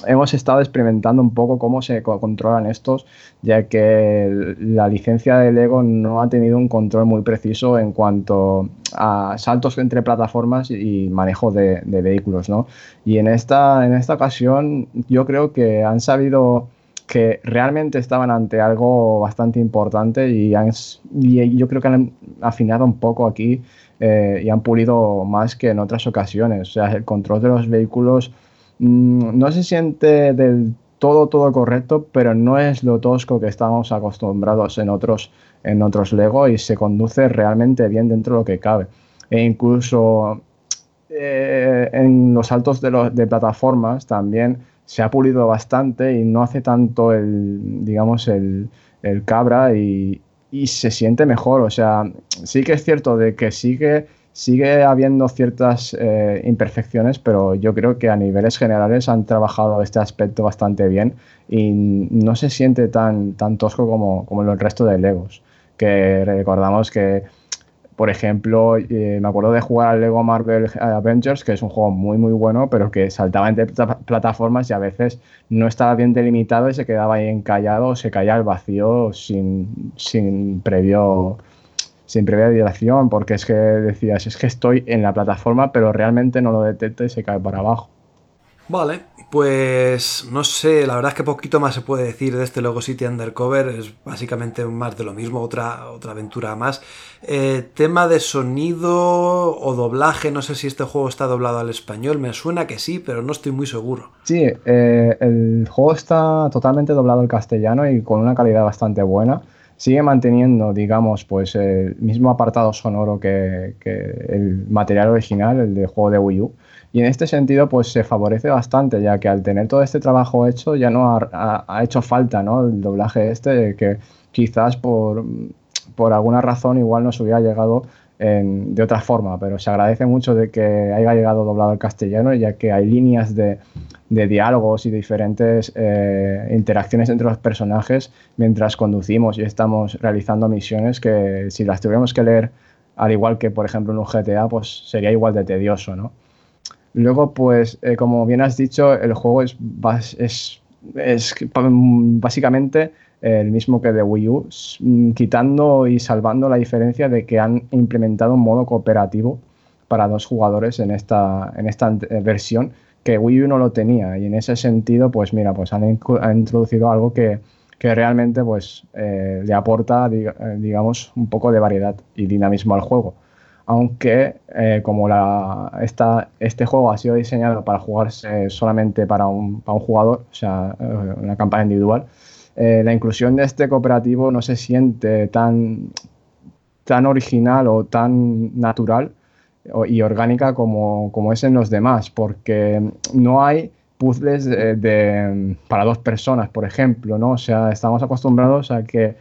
hemos estado experimentando un poco cómo se controlan estos, ya que la licencia de Lego no ha tenido un control muy preciso en cuanto a saltos entre plataformas y manejo de, vehículos, ¿no? Y en esta, en esta ocasión yo creo que han sabido que realmente estaban ante algo bastante importante y, yo creo que han afinado un poco aquí eh, y han pulido más que en otras ocasiones. O sea, el control de los vehículos no se siente del todo, todo correcto, pero no es lo tosco que estamos acostumbrados en otros, en otros Lego y se conduce realmente bien dentro de lo que cabe. E incluso eh, en los saltos de, de plataformas también se ha pulido bastante y no hace tanto el, digamos, el, cabra y, se siente mejor. O sea, sí que es cierto de que sigue, sigue habiendo ciertas eh, imperfecciones, pero yo creo que a niveles generales han trabajado este aspecto bastante bien y no se siente tan, tan tosco como, como el resto de Legos. Que recordamos que por ejemplo, eh, me acuerdo de jugar al Lego Marvel Avengers, que es un juego muy muy bueno, pero que saltaba entre plataformas y a veces no estaba bien delimitado y se quedaba ahí encallado o se caía al vacío sin, sin previo sin previa dirección, porque es que decías, es que estoy en la plataforma, pero realmente no lo detecta y se cae para abajo. Vale, pues no sé, la verdad es que poquito más se puede decir de este Logo City Undercover, es básicamente más de lo mismo, otra, otra aventura más. Eh, tema de sonido o doblaje, no sé si este juego está doblado al español, me suena que sí, pero no estoy muy seguro. Sí, eh, el juego está totalmente doblado al castellano y con una calidad bastante buena. Sigue manteniendo, digamos, pues el mismo apartado sonoro que, que el material original, el de juego de Wii U y en este sentido, pues se favorece bastante, ya que al tener todo este trabajo hecho, ya no ha, hecho falta ¿no? el doblaje este, que quizás por, por alguna razón igual nos hubiera llegado de otra forma, pero se agradece mucho de que haya llegado doblado al castellano, ya que hay líneas de, de diálogos y diferentes eh, interacciones entre los personajes mientras conducimos y estamos realizando misiones que si las tuviéramos que leer al igual que por ejemplo en un GTA, pues sería igual de tedioso, ¿no? Luego, pues, eh, como bien has dicho, el juego es, es básicamente el mismo que de Wii U, mm, quitando y salvando la diferencia de que han implementado un modo cooperativo para dos jugadores en esta, en esta eh, versión que Wii U no lo tenía. Y en ese sentido, pues mira, pues han, introducido algo que, realmente pues, eh, le aporta, digamos, un poco de variedad y dinamismo al juego aunque eh, como la, este juego ha sido diseñado para jugarse solamente para un, jugador, o sea, eh, una campaña individual, eh, la inclusión de este cooperativo no se siente tan, tan original o tan natural y orgánica como, es en los demás, porque no hay puzzles para dos personas, por ejemplo, ¿no? O sea, estamos acostumbrados a que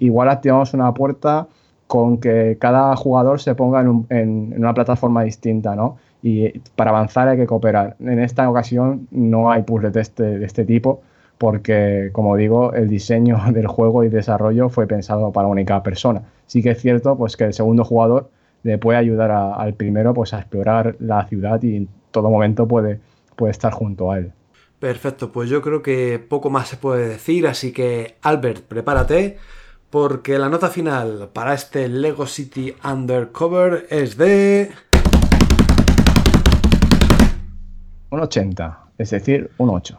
igual activamos una puerta con que cada jugador se ponga en, una plataforma distinta, ¿no? Y para avanzar hay que cooperar. En esta ocasión no hay puzzles de este, de este tipo, porque, como digo, el diseño del juego y desarrollo fue pensado para única persona. Sí que es cierto pues, que el segundo jugador le puede ayudar al primero pues, a explorar la ciudad y en todo momento puede, puede estar junto a él. Perfecto, pues yo creo que poco más se puede decir, así que Albert, prepárate porque la nota final para este Lego City Undercover es de... Un 80, es decir, un 8.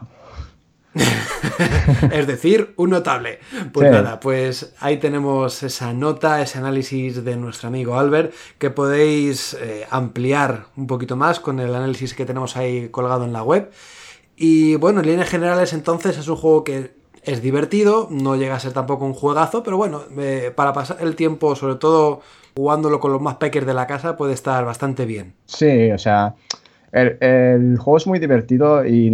es decir, un notable. Pues nada, pues ahí tenemos esa nota, ese análisis de nuestro amigo Albert, que podéis eh, ampliar un poquito más con el análisis que tenemos ahí colgado en la web. Y bueno, en líneas generales entonces es un juego que es divertido, no llega a ser tampoco un juegazo, pero bueno, eh, para pasar el tiempo, sobre todo jugándolo con los más peckers de la casa, puede estar bastante bien. Sí, o sea, el, juego es muy divertido y,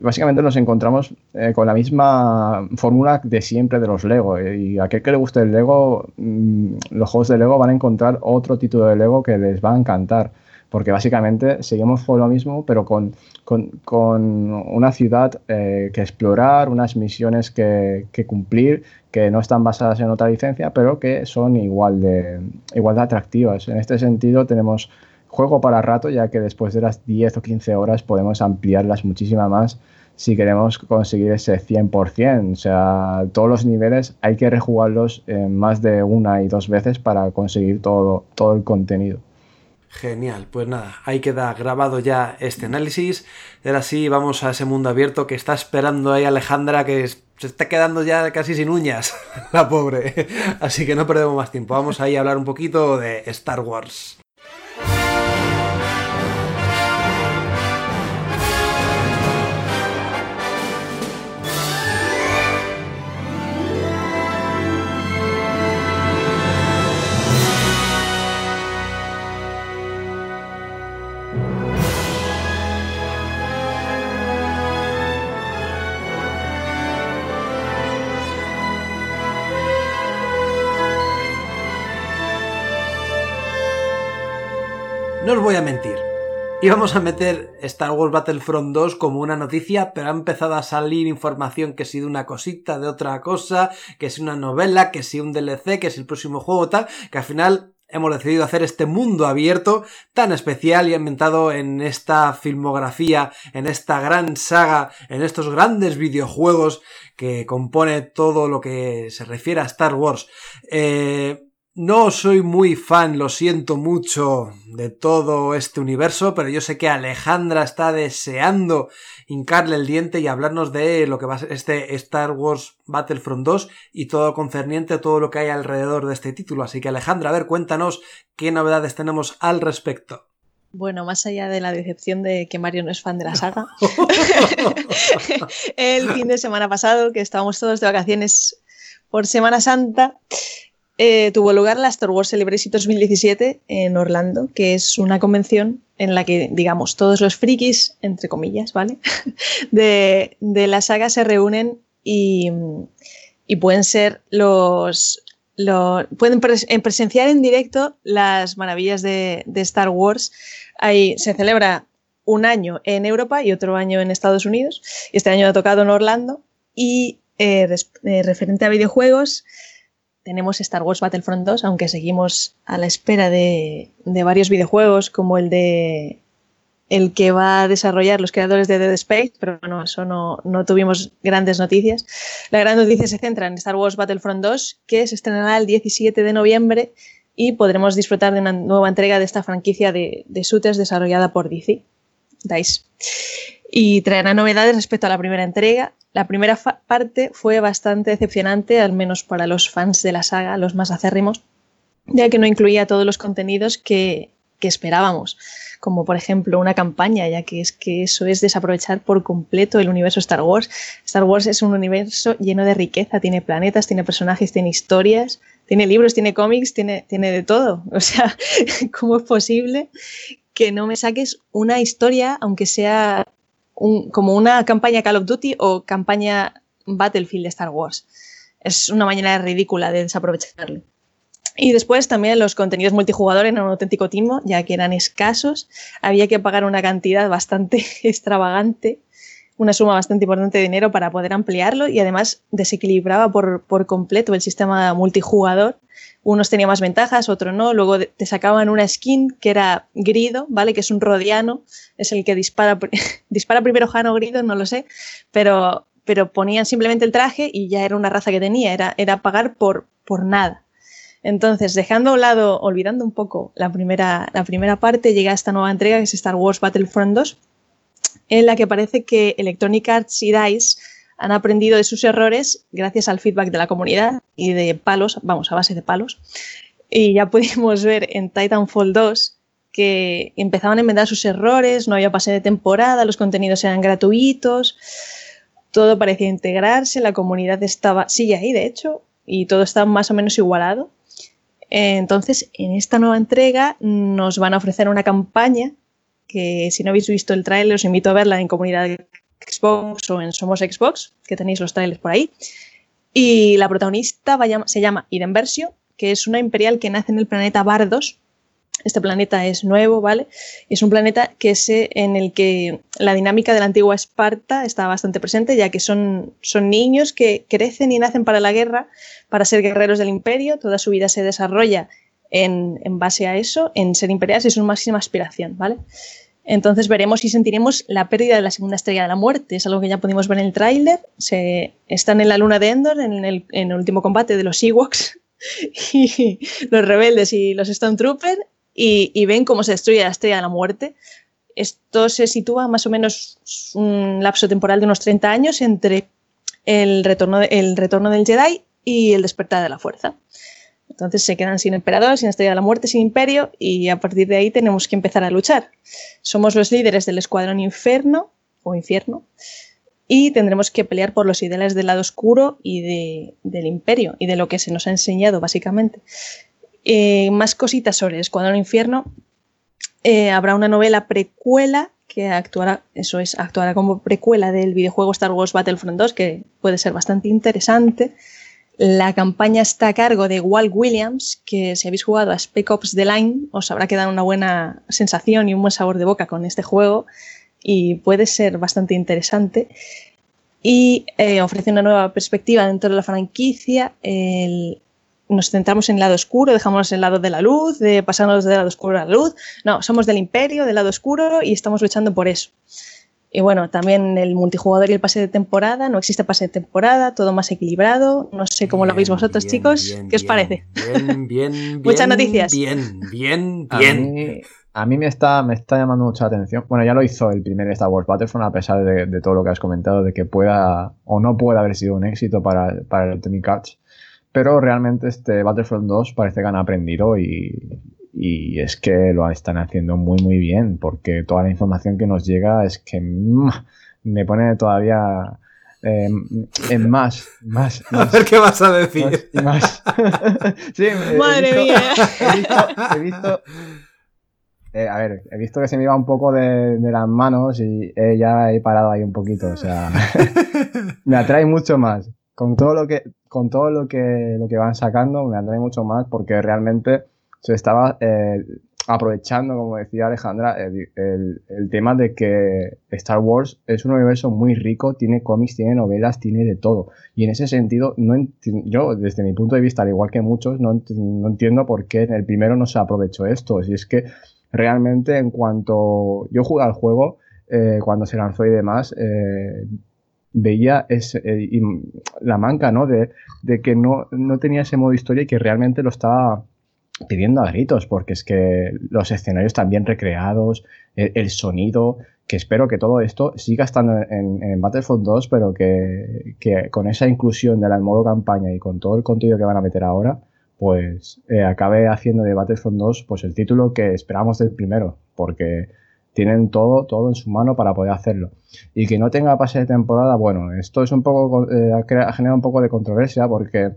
básicamente nos encontramos eh, con la misma fórmula de siempre de los Lego. Y a aquel que le guste el Lego, mm, los juegos de Lego van a encontrar otro título de Lego que les va a encantar porque básicamente seguimos con lo mismo, pero con, una ciudad eh, que explorar, unas misiones que, cumplir, que no están basadas en otra licencia, pero que son igual de, igual de atractivas. En este sentido tenemos juego para rato, ya que después de las 10 o 15 horas podemos ampliarlas muchísimo más si queremos conseguir ese 100%. O sea, todos los niveles hay que rejugarlos más de una y dos veces para conseguir todo, todo el contenido. Genial, pues nada, ahí queda grabado ya este análisis. Ahora sí, vamos a ese mundo abierto que está esperando ahí Alejandra, que se está quedando ya casi sin uñas, la pobre. Así que no perdemos más tiempo, vamos ahí a hablar un poquito de Star Wars. No os voy a mentir. Íbamos a meter Star Wars Battlefront 2 como una noticia, pero ha empezado a salir información que si de una cosita, de otra cosa, que si una novela, que si un DLC, que si el próximo juego tal, que al final hemos decidido hacer este mundo abierto tan especial y ambientado en esta filmografía, en esta gran saga, en estos grandes videojuegos que compone todo lo que se refiere a Star Wars. Eh, no soy muy fan, lo siento mucho, de todo este universo, pero yo sé que Alejandra está deseando hincarle el diente y hablarnos de lo que va a ser este Star Wars Battlefront 2 y todo concerniente, todo lo que hay alrededor de este título. Así que Alejandra, a ver, cuéntanos qué novedades tenemos al respecto. Bueno, más allá de la decepción de que Mario no es fan de la saga, el fin de semana pasado, que estábamos todos de vacaciones por Semana Santa, eh, tuvo lugar la Star Wars Celebration 2017 en Orlando, que es una convención en la que, digamos, todos los frikis, entre comillas, ¿vale? de, la saga se reúnen y, pueden ser los, pueden presenciar en directo las maravillas de, Star Wars. Ahí se celebra un año en Europa y otro año en Estados Unidos. Este año ha tocado en Orlando. Y eh, eh, referente a videojuegos, tenemos Star Wars Battlefront 2, aunque seguimos a la espera de, varios videojuegos como el de el que va a desarrollar los creadores de Dead Space, pero bueno, eso no, tuvimos grandes noticias. La gran noticia se centra en Star Wars Battlefront 2, que se estrenará el 17 de noviembre y podremos disfrutar de una nueva entrega de esta franquicia de, de shooters desarrollada por DC, DICE. Y traerá novedades respecto a la primera entrega, la primera parte fue bastante decepcionante, al menos para los fans de la saga, los más acérrimos, ya que no incluía todos los contenidos que, esperábamos, como por ejemplo una campaña, ya que es que eso es desaprovechar por completo el universo Star Wars. Star Wars es un universo lleno de riqueza, tiene planetas, tiene personajes, tiene historias, tiene libros, tiene cómics, tiene, tiene de todo. O sea, ¿cómo es posible que no me saques una historia, aunque sea como una campaña Call of Duty o campaña Battlefield de Star Wars. Es una manera ridícula de desaprovecharlo. Y después también los contenidos multijugador eran un auténtico timo, ya que eran escasos. Había que pagar una cantidad bastante extravagante, una suma bastante importante de dinero para poder ampliarlo y además desequilibraba por, por completo el sistema multijugador unos tenían más ventajas, otros no. Luego te sacaban una skin que era Grido, ¿vale? Que es un rodiano, es el que dispara, dispara primero Jano Grido, no lo sé, pero, pero ponían simplemente el traje y ya era una raza que tenía, era, era pagar por, por nada. Entonces, dejando a un lado, olvidando un poco la primera, la primera parte, llega esta nueva entrega que es Star Wars Battlefront 2, en la que parece que Electronic Arts y DICE han aprendido de sus errores gracias al feedback de la comunidad y de palos, vamos, a base de palos. Y ya pudimos ver en Titanfall 2 que empezaban a enmendar sus errores, no había pase de temporada, los contenidos eran gratuitos, todo parecía integrarse, la comunidad estaba, sigue ahí de hecho, y todo está más o menos igualado. Entonces, en esta nueva entrega nos van a ofrecer una campaña que si no habéis visto el trailer os invito a verla en comunidad Xbox o en Somos Xbox, que tenéis los trailers por ahí. Y la protagonista se llama Iden Versio, que es una imperial que nace en el planeta Bardos. Este planeta es nuevo, ¿vale? Es un planeta que en el que la dinámica de la antigua Esparta está bastante presente, ya que son, son niños que crecen y nacen para la guerra, para ser guerreros del imperio. Toda su vida se desarrolla en, base a eso, en ser imperiales, es su máxima aspiración, ¿vale? Entonces veremos y sentiremos la pérdida de la segunda estrella de la muerte. Es algo que ya pudimos ver en el tráiler. Se, están en la luna de Endor, en el, último combate de los Ewoks y los rebeldes y los Stormtroopers. y, ven cómo se destruye la estrella de la muerte. Esto se sitúa más o menos un lapso temporal de unos 30 años entre el retorno del Jedi y el despertar de la fuerza. Entonces se quedan sin emperador, sin estrella de la muerte, sin imperio y a partir de ahí tenemos que empezar a luchar. Somos los líderes del escuadrón inferno o infierno y tendremos que pelear por los ideales del lado oscuro y del imperio y de lo que se nos ha enseñado básicamente. Eh, más cositas sobre el escuadrón infierno. Eh, habrá una novela precuela que actuará, eso es, actuará como precuela del videojuego Star Wars Battlefront 2, que puede ser bastante interesante. La campaña está a cargo de Walt Williams, que si habéis jugado a Spec Ops The Line os habrá quedado una buena sensación y un buen sabor de boca con este juego y puede ser bastante interesante. Y eh, ofrece una nueva perspectiva dentro de la franquicia. nos centramos en el lado oscuro, dejamos el lado de la luz, de pasarnos del lado oscuro a la luz. No, somos del imperio, del lado oscuro y estamos luchando por eso. Y bueno, también el multijugador y el pase de temporada, no existe pase de temporada, todo más equilibrado. No sé cómo lo veis vosotros, chicos. ¿Qué os parece? Bien, bien, Muchas noticias. Bien, bien, bien. A mí, me, está, me está llamando mucha atención. Bueno, ya lo hizo el primer Star Wars Battlefront, a pesar de, todo lo que has comentado, de que pueda o no pueda haber sido un éxito para, para el Electronic Arts. Pero realmente este Battlefront 2 parece que han aprendido y, y es que lo están haciendo muy muy bien porque toda la información que nos llega es que mm, me pone todavía eh, en más, más, A ver qué vas a decir. Más, Madre mía. He visto, eh, a ver, he visto que se me iba un poco de, las manos y ya he parado ahí un poquito. O sea, me atrae mucho más. Con todo lo que, con todo lo que, lo que van sacando, me atrae mucho más porque realmente se estaba eh, aprovechando, como decía Alejandra, el, tema de que Star Wars es un universo muy rico, tiene cómics, tiene novelas, tiene de todo. Y en ese sentido, no yo desde mi punto de vista, al igual que muchos, no, entiendo por qué en el primero no se aprovechó esto. Si es que realmente en cuanto yo jugué al juego, eh, cuando se lanzó y demás, eh, veía ese, la manca ¿no? de, de que no, no tenía ese modo historia y que realmente lo estaba pidiendo a gritos, porque es que los escenarios están bien recreados, el, sonido, que espero que todo esto siga estando en, Battlefront 2, pero que, con esa inclusión de la modo campaña y con todo el contenido que van a meter ahora, pues eh, acabe haciendo de Battlefront 2 pues el título que esperamos del primero, porque tienen todo, todo en su mano para poder hacerlo. Y que no tenga pase de temporada, bueno, esto es un poco, eh, ha generado un poco de controversia porque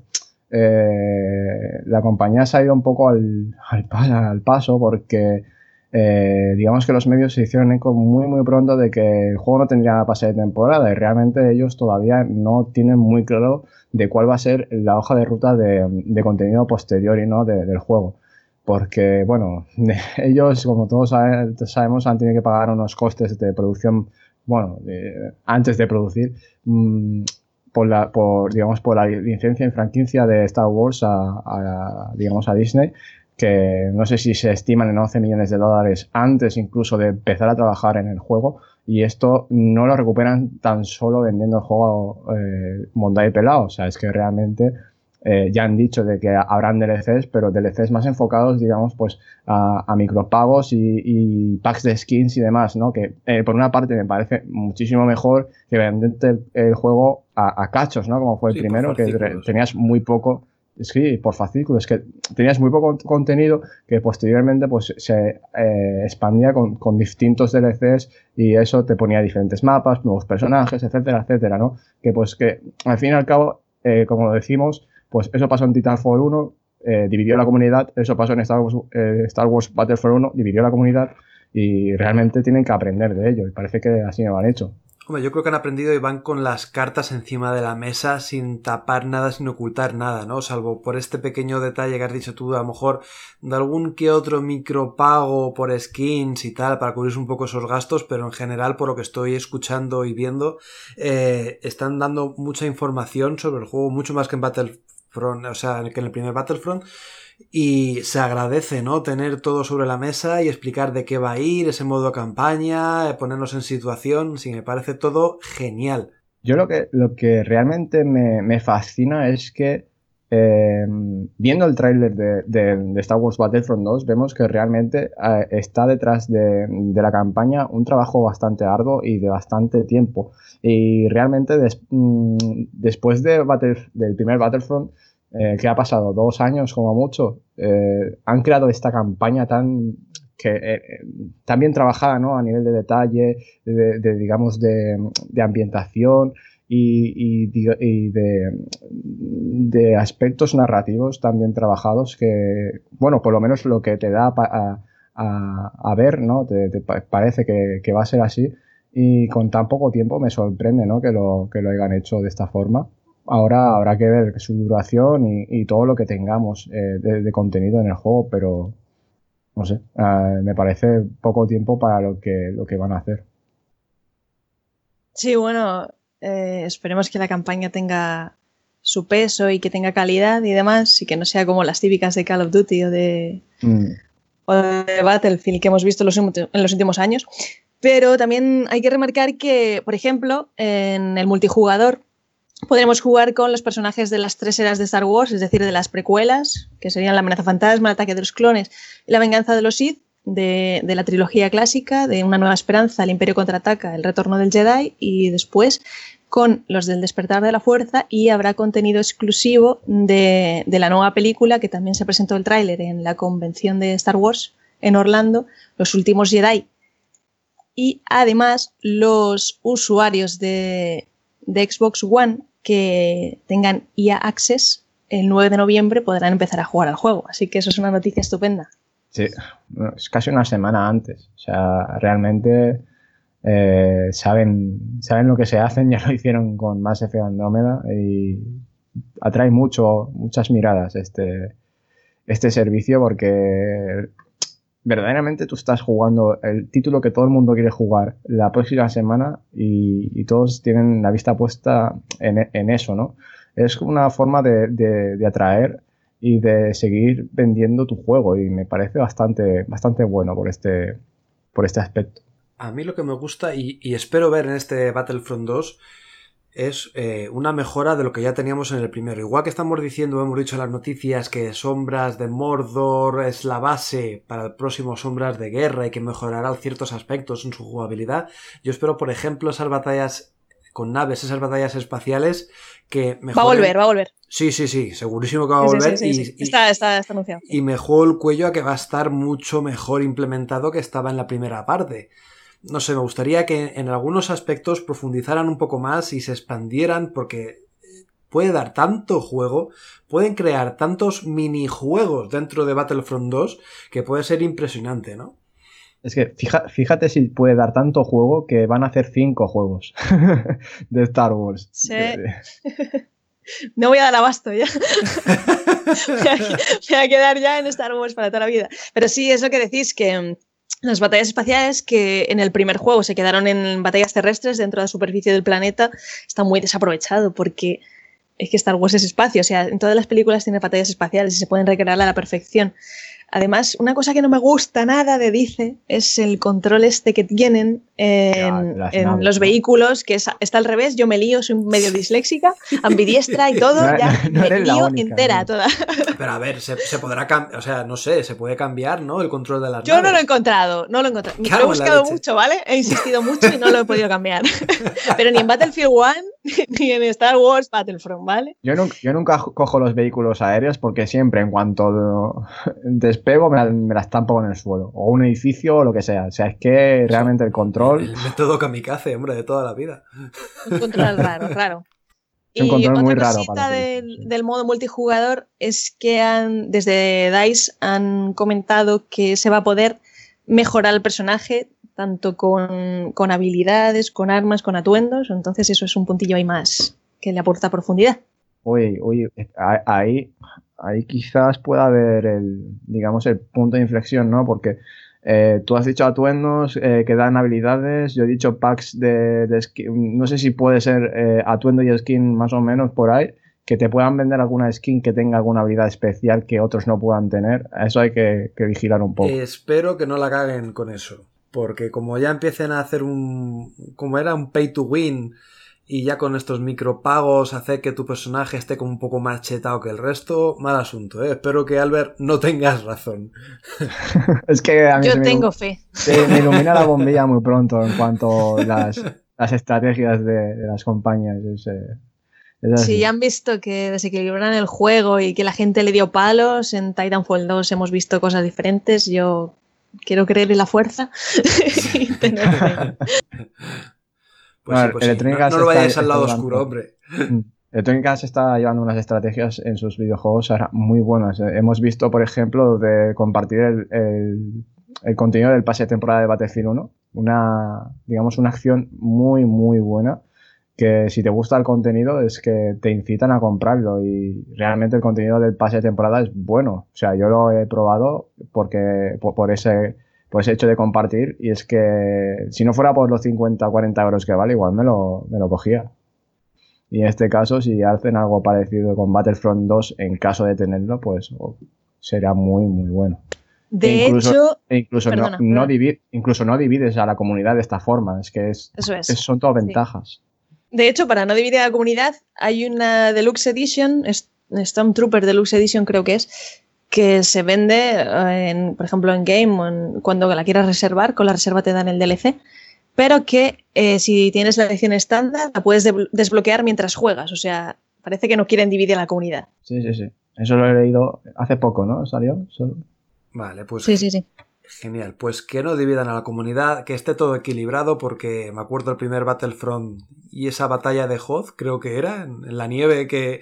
eh, la compañía se ha ido un poco al, al, paso porque eh, digamos que los medios se hicieron eco muy muy pronto de que el juego no tendría pase de temporada y realmente ellos todavía no tienen muy claro de cuál va a ser la hoja de ruta de, contenido posterior y no del juego. Porque, bueno, ellos, como todos sabemos, han tenido que pagar unos costes de producción, bueno, antes de producir, mm, por la, por, digamos, por la licencia en franquicia de Star Wars a, digamos, a Disney, que no sé si se estiman en 11 millones de dólares antes incluso de empezar a trabajar en el juego, y esto no lo recuperan tan solo vendiendo el juego eh, mondado y pelado, o sea, es que realmente eh, ya han dicho de que habrán DLCs, pero DLCs más enfocados, digamos, pues a, micropagos y, packs de skins y demás, ¿no? Que eh, por una parte me parece muchísimo mejor que venderte el, juego a, cachos, ¿no? Como fue el primero, que tenías muy poco, sí, por fascículos, que tenías muy poco contenido que posteriormente pues se eh, expandía con, con, distintos DLCs y eso te ponía diferentes mapas, nuevos personajes, etcétera, etcétera, ¿no? Que pues que al fin y al cabo, como decimos, pues eso pasó en Titanfall 1, eh, dividió la comunidad, eso pasó en Star Wars, eh, Star Wars Battlefront 1, dividió la comunidad y realmente tienen que aprender de ello y parece que así me lo han hecho. Hombre, yo creo que han aprendido y van con las cartas encima de la mesa sin tapar nada, sin ocultar nada, ¿no? Salvo por este pequeño detalle que has dicho tú, a lo mejor de algún que otro micropago por skins y tal, para cubrir un poco esos gastos, pero en general, por lo que estoy escuchando y viendo, eh, están dando mucha información sobre el juego, mucho más que en Battle o sea, que en el primer Battlefront. Y se agradece, ¿no? Tener todo sobre la mesa y explicar de qué va a ir, ese modo campaña, eh, ponernos en situación. Sí, me parece todo genial. Yo lo que, lo que realmente me, fascina es que eh, viendo el tráiler de, Star Wars Battlefront 2, vemos que realmente eh, está detrás de, la campaña un trabajo bastante arduo y de bastante tiempo. Y realmente mm, después de del primer Battlefront, eh, que ha pasado dos años como mucho, han creado esta campaña tan que tan bien trabajada ¿no? a nivel de detalle, de, digamos, de, ambientación, y, de, aspectos narrativos también trabajados que, bueno, por lo menos lo que te da a, ver, ¿no? Te, parece que, va a ser así y con tan poco tiempo me sorprende, ¿no? Que lo, que lo hayan hecho de esta forma. Ahora habrá que ver su duración y, todo lo que tengamos eh, de, contenido en el juego, pero no sé, eh, me parece poco tiempo para lo que, lo que van a hacer. Sí, bueno, eh, esperemos que la campaña tenga su peso y que tenga calidad y demás, y que no sea como las típicas de Call of Duty o de, mm. Battlefield que hemos visto en los, últimos años. Pero también hay que remarcar que, por ejemplo, en el multijugador podremos jugar con los personajes de las tres eras de Star Wars, es decir, de las precuelas, que serían la amenaza fantasma, el ataque de los clones y la venganza de los Sith, de, la trilogía clásica, de Una Nueva Esperanza, El Imperio contraataca, El Retorno del Jedi y después con los del Despertar de la Fuerza y habrá contenido exclusivo de, la nueva película que también se presentó el tráiler en la convención de Star Wars en Orlando, Los Últimos Jedi. Y además los usuarios de, de Xbox One que tengan EA Access el 9 de noviembre podrán empezar a jugar al juego. Así que eso es una noticia estupenda. Sí, es casi una semana antes. O sea, realmente eh, saben, saben lo que se hacen, ya lo hicieron con Mass Effect Andrómeda y atrae mucho, muchas miradas este, este servicio porque verdaderamente tú estás jugando el título que todo el mundo quiere jugar la próxima semana y, todos tienen la vista puesta en, eso, ¿no? Es una forma de, de atraer y de seguir vendiendo tu juego y me parece bastante, bastante bueno por este, por este aspecto. A mí lo que me gusta y, espero ver en este Battlefront 2 es eh, una mejora de lo que ya teníamos en el primero. Igual que estamos diciendo, hemos dicho en las noticias que Sombras de Mordor es la base para el próximo Sombras de Guerra y que mejorará ciertos aspectos en su jugabilidad. Yo espero, por ejemplo, esas batallas con naves, esas batallas espaciales que mejoren... Va a volver, va a volver. Sí, sí, sí, segurísimo que va a volver. y, está, está, anunciado. Y me juego el cuello a que va a estar mucho mejor implementado que estaba en la primera parte. No sé, me gustaría que en algunos aspectos profundizaran un poco más y se expandieran porque puede dar tanto juego, pueden crear tantos minijuegos dentro de Battlefront 2 que puede ser impresionante, ¿no? Es que fíjate si puede dar tanto juego que van a hacer cinco juegos de Star Wars. Sí. no voy a dar abasto ya. me, voy a, quedar ya en Star Wars para toda la vida. Pero sí, es lo que decís, que las batallas espaciales que en el primer juego se quedaron en batallas terrestres dentro de la superficie del planeta está muy desaprovechado porque es que Star Wars es espacio, o sea, en todas las películas tiene batallas espaciales y se pueden recrear a la perfección. Además, una cosa que no me gusta nada de Dice es el control este que tienen en, los vehículos, que está al revés. Yo me lío, soy medio disléxica, ambidiestra y todo, ya me lío entera toda. Pero a ver, se, podrá cambiar, o sea, no sé, se puede cambiar, ¿no? El control de las Yo no lo he encontrado, no lo he encontrado. lo he buscado mucho, ¿vale? He insistido mucho y no lo he podido cambiar. Pero ni en Battlefield 1 ni en Star Wars Battlefront, ¿vale? Yo nunca, yo nunca cojo los vehículos aéreos porque siempre en cuanto despego me la, me la estampo en el suelo. O un edificio o lo que sea. O sea, es que realmente el control... El método kamikaze, hombre, de toda la vida. Un control raro, raro. y otra muy raro del, del, modo multijugador es que han, desde DICE han comentado que se va a poder mejorar el personaje tanto con, habilidades, con armas, con atuendos. Entonces eso es un puntillo ahí más que le aporta profundidad. Oye, oye, ahí, ahí quizás pueda haber el, digamos, el punto de inflexión, ¿no? Porque eh, tú has dicho atuendos eh, que dan habilidades, yo he dicho packs de, skin, no sé si puede ser eh, atuendo y skin más o menos por ahí, que te puedan vender alguna skin que tenga alguna habilidad especial que otros no puedan tener. Eso hay que, que vigilar un poco. espero que no la caguen con eso. Porque como ya empiecen a hacer un. como era un pay to win y ya con estos micropagos hacer que tu personaje esté como un poco más chetado que el resto, mal asunto, ¿eh? Espero que Albert no tengas razón. es que a mí Yo tengo fe. Se me ilumina la bombilla muy pronto en cuanto a las, las estrategias de, de las compañías. Es, eh, si ya han visto que desequilibran el juego y que la gente le dio palos, en Titanfall 2 hemos visto cosas diferentes. Yo quiero creer en la fuerza y tener fe. Pues, sí, pues sí. No, no, lo vayáis al lado oscuro, hombre. Mm. Electronic Arts está llevando unas estrategias en sus videojuegos muy buenas. Eh, hemos visto, por ejemplo, de compartir el, el, el contenido del pase de temporada de Battlefield 1. Una, digamos, una acción muy, muy buena que si te gusta el contenido es que te incitan a comprarlo y realmente el contenido del pase de temporada es bueno. O sea, yo lo he probado porque por, por ese por ese hecho de compartir y es que si no fuera por los 50 o 40 euros que vale, igual me lo, me lo cogía. Y en este caso, si hacen algo parecido con Battlefront 2, en caso de tenerlo, pues oh, será muy, muy bueno. De e incluso, hecho, e incluso, perdona, no, no divide, incluso no divides a la comunidad de esta forma, es que es, Eso es. son todas ventajas. De hecho, para no dividir a la comunidad, hay una Deluxe Edition, Stormtrooper Deluxe Edition creo que es, que se vende, en, por ejemplo, en Game, en, cuando la quieras reservar, con la reserva te dan el DLC, pero que eh, si tienes la edición estándar la puedes de desbloquear mientras juegas. O sea, parece que no quieren dividir a la comunidad. Sí, sí, sí. Eso lo he leído hace poco, ¿no? ¿Salió? Vale, pues. Sí, sí, sí. Genial, pues que no dividan a la comunidad, que esté todo equilibrado, porque me acuerdo el primer Battlefront y esa batalla de Hoth, creo que era, en la nieve, que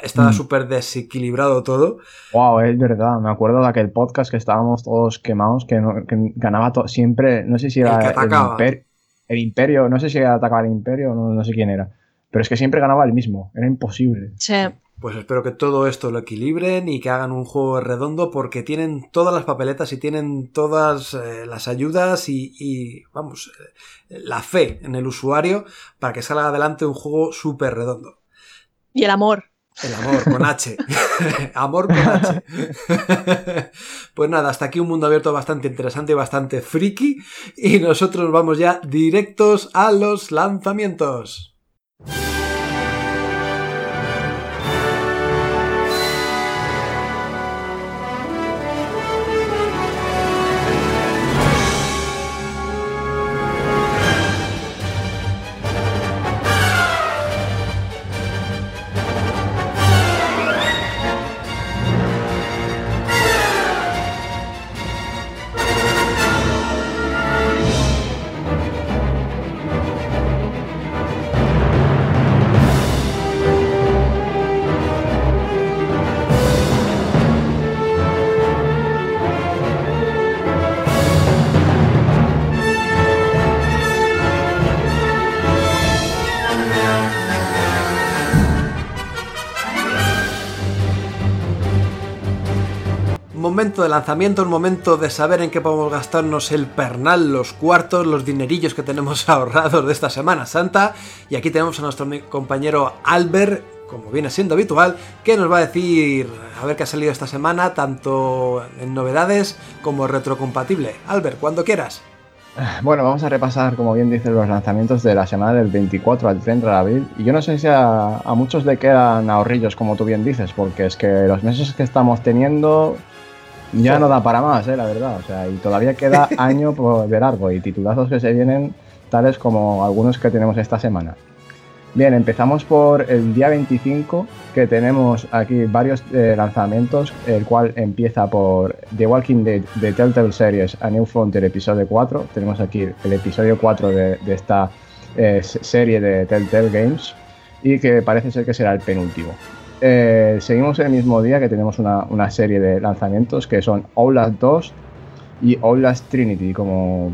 estaba mm. súper desequilibrado todo. Wow, es verdad. Me acuerdo de aquel podcast que estábamos todos quemados, que, no, que ganaba siempre, no sé si era el, el, imper el, imperio, no sé si atacaba el imperio, no, no, sé quién era. Pero es que siempre ganaba el mismo, era imposible. Sí. Pues espero que todo esto lo equilibren y que hagan un juego redondo porque tienen todas las papeletas y tienen todas eh, las ayudas y, y, vamos, eh, la fe en el usuario para que salga adelante un juego súper redondo. Y el amor. El amor con H. amor con H. pues nada, hasta aquí un mundo abierto bastante interesante y bastante friki. Y nosotros vamos ya directos a los lanzamientos. Momento de lanzamiento, el momento de saber en qué podemos gastarnos el pernal, los cuartos, los dinerillos que tenemos ahorrados de esta Semana Santa. Y aquí tenemos a nuestro compañero Albert, como viene siendo habitual, que nos va a decir a ver qué ha salido esta semana, tanto en novedades como retrocompatible. Albert, cuando quieras. Bueno, vamos a repasar, como bien dice, los lanzamientos de la semana del 24 al 30 de abril. Y yo no sé si a muchos le quedan ahorrillos, como tú bien dices, porque es que los meses que estamos teniendo ya no da para más, eh, la verdad. O sea, y todavía queda año por de largo y titulazos que se vienen tales como algunos que tenemos esta semana. Bien, empezamos por el día 25, que tenemos aquí varios eh, lanzamientos, el cual empieza por The Walking Dead de Telltale Series a New Frontier, episodio 4. Tenemos aquí el episodio 4 de, de esta eh, serie de Telltale Games y que parece ser que será el penúltimo. Eh, seguimos el mismo día que tenemos una, serie de lanzamientos que son Outlast 2 y Outlast Trinity. Como,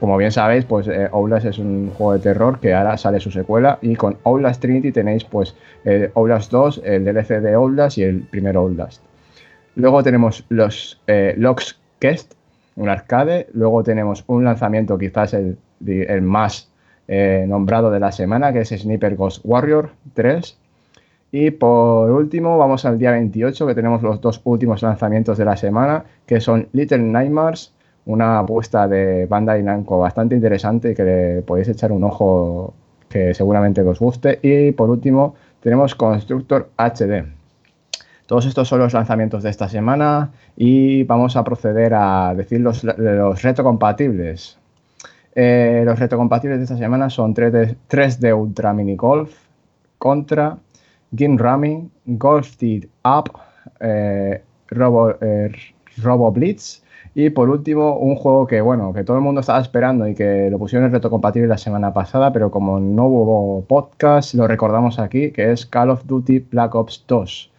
como bien sabéis, pues eh, es un juego de terror que ahora sale su secuela y con Outlast Trinity tenéis pues eh, Outlast 2, el DLC de Outlast y el primer Outlast. Luego tenemos los eh, Locks Quest, un arcade. Luego tenemos un lanzamiento quizás el, el más eh, nombrado de la semana que es Sniper Ghost Warrior 3 y por último, vamos al día 28, que tenemos los dos últimos lanzamientos de la semana, que son Little Nightmares, una apuesta de Bandai Namco bastante interesante que le podéis echar un ojo que seguramente os guste. Y por último, tenemos Constructor HD. Todos estos son los lanzamientos de esta semana y vamos a proceder a decir los, los retrocompatibles. Eh, los retrocompatibles de esta semana son 3D, 3D Ultra Mini Golf, Contra, Game Ramming, Golf Up, eh, Robo, eh, Robo Blitz y por último, un juego que, bueno, que todo el mundo estaba esperando y que lo pusieron en reto compatible la semana pasada, pero como no hubo podcast, lo recordamos aquí, que es Call of Duty Black Ops 2.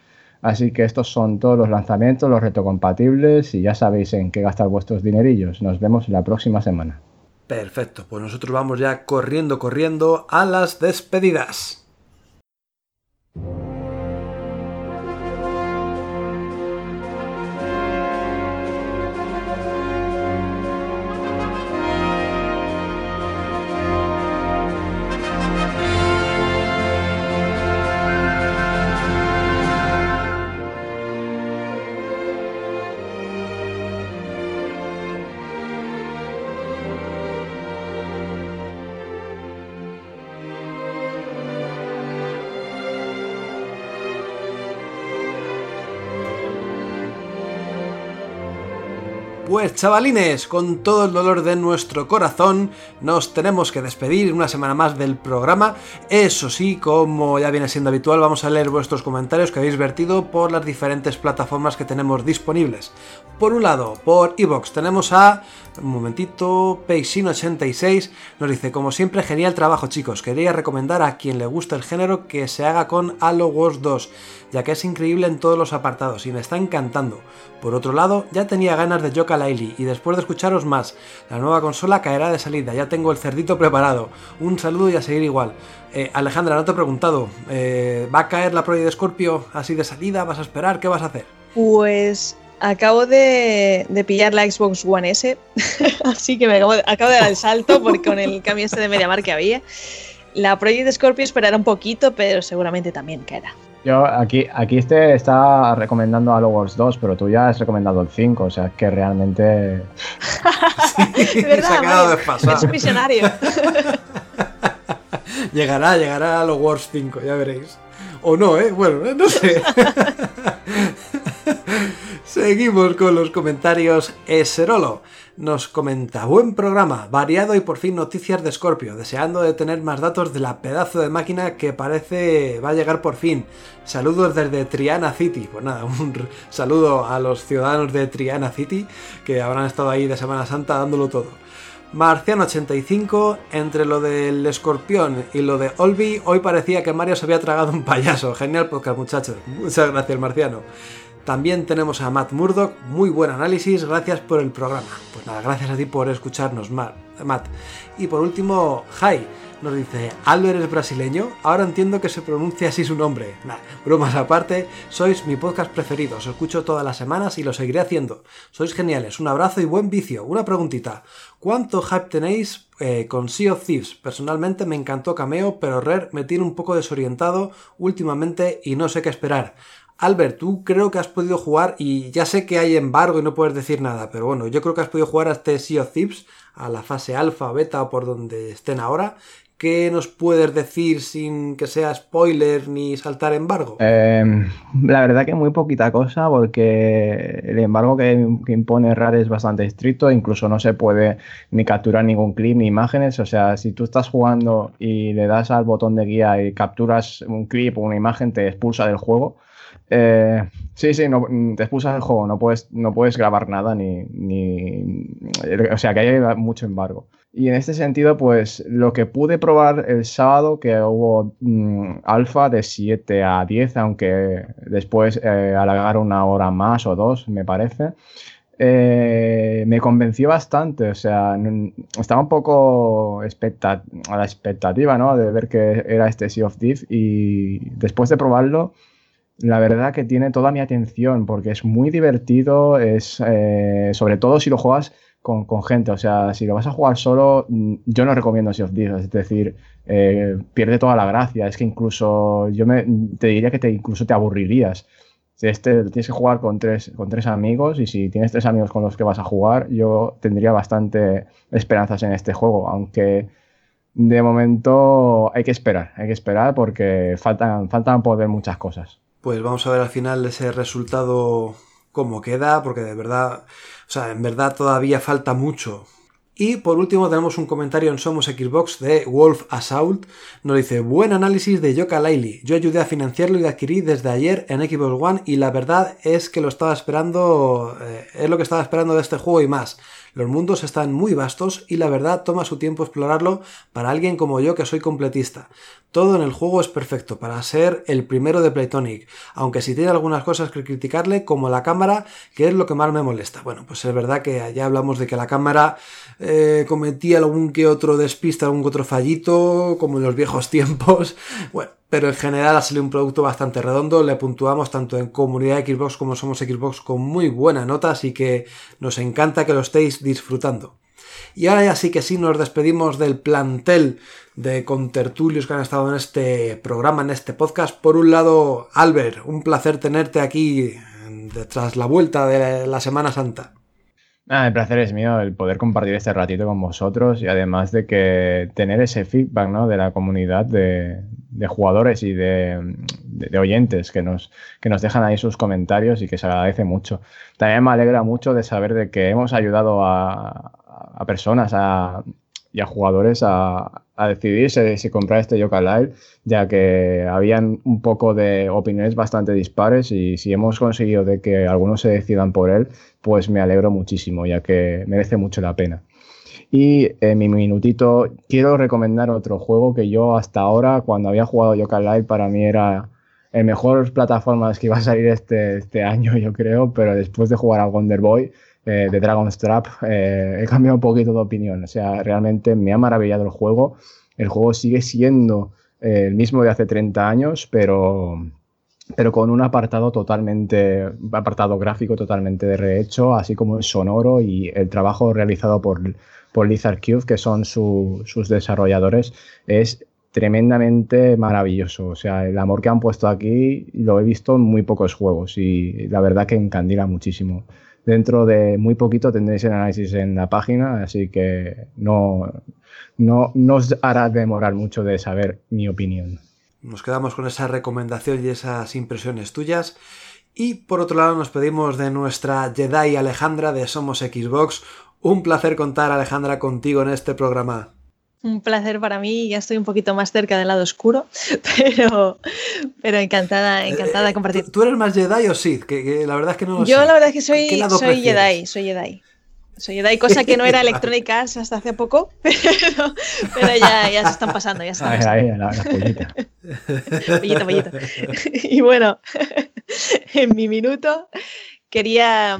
Así que estos son todos los lanzamientos, los compatibles y ya sabéis en qué gastar vuestros dinerillos. Nos vemos la próxima semana. Perfecto, pues nosotros vamos ya corriendo, corriendo a las despedidas. you Pues chavalines, con todo el dolor de nuestro corazón, nos tenemos que despedir una semana más del programa. Eso sí, como ya viene siendo habitual, vamos a leer vuestros comentarios que habéis vertido por las diferentes plataformas que tenemos disponibles. Por un lado, por Evox tenemos a, un momentito, Peixin86, nos dice, como siempre, genial trabajo chicos, quería recomendar a quien le gusta el género que se haga con Halo Wars 2 ya que es increíble en todos los apartados y me está encantando. Por otro lado, ya tenía ganas de Yoka Y después de escucharos más, la nueva consola caerá de salida, ya tengo el cerdito preparado. Un saludo y a seguir igual. Eh, Alejandra, no te he preguntado, eh, ¿va a caer la Pro de Scorpio así de salida? ¿Vas a esperar? ¿Qué vas a hacer? Pues acabo de, pillar la Xbox One S, así que me acabo de, dar el salto porque con el cambio este de MediaMarkt que había. La Project Scorpio esperará un poquito, pero seguramente también caerá. Yo aquí, aquí este está recomendando Halo Wars 2, pero tú ya has recomendado el 5, o sea que realmente. sí, ¿verdad, se ha quedado desfasado. Es un visionario. llegará, llegará Halo Wars 5, ya veréis. O no, ¿eh? Bueno, no sé. Seguimos con los comentarios. Eserolo nos comenta, buen programa, variado y por fin noticias de Scorpio, deseando de tener más datos de la pedazo de máquina que parece va a llegar por fin. Saludos desde Triana City. Pues nada, un saludo a los ciudadanos de Triana City que habrán estado ahí de Semana Santa dándolo todo. Marciano85, entre lo del escorpión y lo de Olby, hoy parecía que Mario se había tragado un payaso. Genial podcast, muchachos. Muchas gracias, Marciano. También tenemos a Matt Murdoch, muy buen análisis, gracias por el programa. Pues nada, gracias a ti por escucharnos, Matt. Y por último, Jai nos dice, Albert es brasileño, ahora entiendo que se pronuncia así su nombre. Nah, bromas aparte, sois mi podcast preferido, os escucho todas las semanas y lo seguiré haciendo. Sois geniales, un abrazo y buen vicio. Una preguntita, ¿cuánto hype tenéis eh, con Sea of Thieves? Personalmente me encantó Cameo, pero Rare me tiene un poco desorientado últimamente y no sé qué esperar. Albert, tú creo que has podido jugar, y ya sé que hay embargo y no puedes decir nada, pero bueno, yo creo que has podido jugar a este Sea of Thieves, a la fase alfa, beta o por donde estén ahora. ¿Qué nos puedes decir sin que sea spoiler ni saltar embargo? Em, la verdad que muy poquita cosa porque el embargo que, impone Rare es bastante estricto, incluso no se puede ni capturar ningún clip ni imágenes, o sea, si tú estás jugando y le das al botón de guía y capturas un clip o una imagen, te expulsa del juego. Eh, sí, sí, no, te expulsas el juego, no puedes, no puedes grabar nada ni, ni, O sea, que hay mucho embargo. Y en este sentido, pues lo que pude probar el sábado, que hubo mm, alfa de 7 a 10, aunque después eh, alargaron una hora más o dos, me parece. Eh, me convenció bastante, o sea, estaba un poco a la expectativa, ¿no? De ver que era este Sea of Thief y después de probarlo, la verdad que tiene toda mi atención porque es muy divertido, es eh, sobre todo si lo juegas con, gente, o sea, si lo vas a jugar solo, mm, yo no recomiendo Sea of Thieves, es decir, eh, pierde toda la gracia, es que incluso yo me, te diría que incluso te aburrirías. Este tienes que jugar con tres, con tres amigos y si tienes tres amigos con los que vas a jugar, yo tendría bastante esperanzas en este juego, aunque de momento hay que esperar, hay que esperar porque faltan, faltan por muchas cosas. Pues vamos a ver al final ese resultado cómo queda, porque de verdad, o sea, en verdad todavía falta mucho y por último tenemos un comentario en Somos Xbox de Wolf Assault. Nos dice, buen análisis de Yoka Laili. Yo ayudé a financiarlo y adquirí desde ayer en Xbox One y la verdad es que lo estaba esperando, eh, es lo que estaba esperando de este juego y más. Los mundos están muy vastos y la verdad toma su tiempo explorarlo para alguien como yo que soy completista. Todo en el juego es perfecto para ser el primero de Playtonic, aunque si tiene algunas cosas que criticarle, como la cámara, que es lo que más me molesta. Bueno, pues es verdad que ya hablamos de que la cámara eh, cometía algún que otro despista, algún que otro fallito, como en los viejos tiempos. Bueno, pero en general ha salido un producto bastante redondo. Le puntuamos tanto en comunidad Xbox como somos Xbox con muy buena nota, así que nos encanta que lo estéis disfrutando. Y ahora ya sí que sí nos despedimos del plantel de contertulios que han estado en este programa, en este podcast. Por un lado, Albert, un placer tenerte aquí tras la vuelta de la Semana Santa. Ah, el placer es mío el poder compartir este ratito con vosotros y además de que tener ese feedback ¿no? de la comunidad de, jugadores y de, oyentes que nos, que nos dejan ahí sus comentarios y que se agradece mucho. También me alegra mucho de saber de que hemos ayudado a, personas y a jugadores a, a decidir si, comprar este Yoka Live, ya que habían un poco de opiniones bastante dispares y si hemos conseguido de que algunos se decidan por él, pues me alegro muchísimo, ya que merece mucho la pena. Y en mi minutito quiero recomendar otro juego que yo hasta ahora, cuando había jugado Yoka Live, para mí era el mejor plataforma que iba a salir este, este año, yo creo, pero después de jugar a Wonder Boy, eh, de Dragon's Trap, eh, he cambiado un poquito de opinión. O sea, realmente me ha maravillado el juego. El juego sigue siendo eh, el mismo de hace 30 años, pero, pero con un apartado totalmente, apartado gráfico totalmente de rehecho, así como el sonoro y el trabajo realizado por, por Lizard Cube, que son sus desarrolladores, es tremendamente maravilloso. O sea, el amor que han puesto aquí lo he visto en muy pocos juegos y la verdad que encandila muchísimo. Dentro de muy poquito tendréis el análisis en la página, así que no, no, os hará demorar mucho de saber mi opinión. Nos quedamos con esa recomendación y esas impresiones tuyas. Y por otro lado nos pedimos de nuestra Jedi Alejandra de Somos Xbox. Un placer contar Alejandra contigo en este programa. Un placer para mí, ya estoy un poquito más cerca del lado oscuro, pero, pero encantada, encantada de compartir. ¿Tú eres más Jedi o Sith? Que, la verdad es que no lo Yo la verdad es que soy, soy Jedi, soy Jedi. Soy Jedi, cosa que no era Electronic Arts hasta hace poco, pero, pero ya, ya, se están pasando, ya están Ahí, la, la pollita. pollita, pollita. Y bueno, en mi minuto quería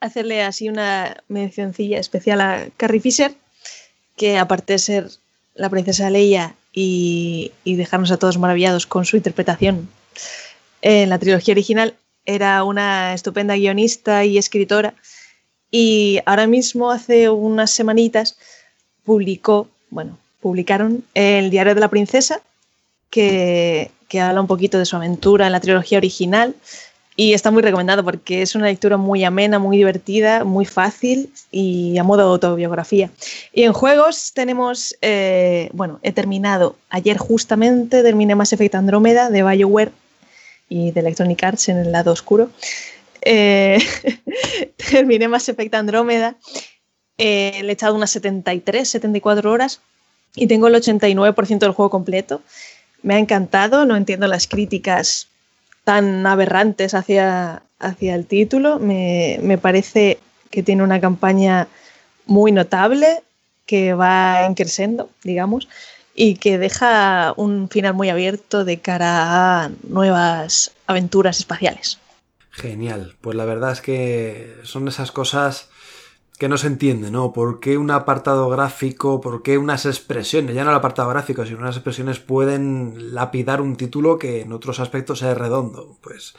hacerle así una mencioncilla especial a Carrie Fisher, que aparte de ser la princesa Leia y, dejarnos a todos maravillados con su interpretación en la trilogía original, era una estupenda guionista y escritora. Y ahora mismo, hace unas semanitas, publicó, bueno, publicaron el Diario de la Princesa, que, que habla un poquito de su aventura en la trilogía original y está muy recomendado porque es una lectura muy amena, muy divertida, muy fácil y a modo de autobiografía. Y en juegos tenemos, eh, bueno, he terminado ayer justamente, terminé Mass Effect Andrómeda de BioWare y de Electronic Arts en el lado oscuro. Eh, terminé Mass Effect Andrómeda, eh, le he echado unas 73, 74 horas y tengo el 89% del juego completo. Me ha encantado, no entiendo las críticas tan aberrantes hacia, hacia el título. Me, parece que tiene una campaña muy notable, que va creciendo, digamos, y que deja un final muy abierto de cara a nuevas aventuras espaciales. Genial, pues la verdad es que son esas cosas que no se entiende, ¿no? ¿Por qué un apartado gráfico, por qué unas expresiones, ya no el apartado gráfico, sino unas expresiones pueden lapidar un título que en otros aspectos es redondo? Pues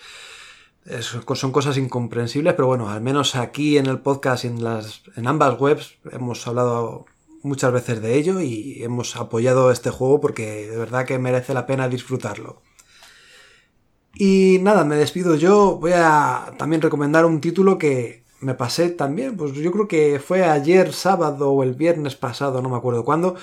son cosas incomprensibles, pero bueno, al menos aquí en el podcast y en, las, en ambas webs hemos hablado muchas veces de ello y hemos apoyado este juego porque de verdad que merece la pena disfrutarlo. Y nada, me despido yo. Voy a también recomendar un título que me pasé también, pues yo creo que fue ayer sábado o el viernes pasado, no me acuerdo cuándo,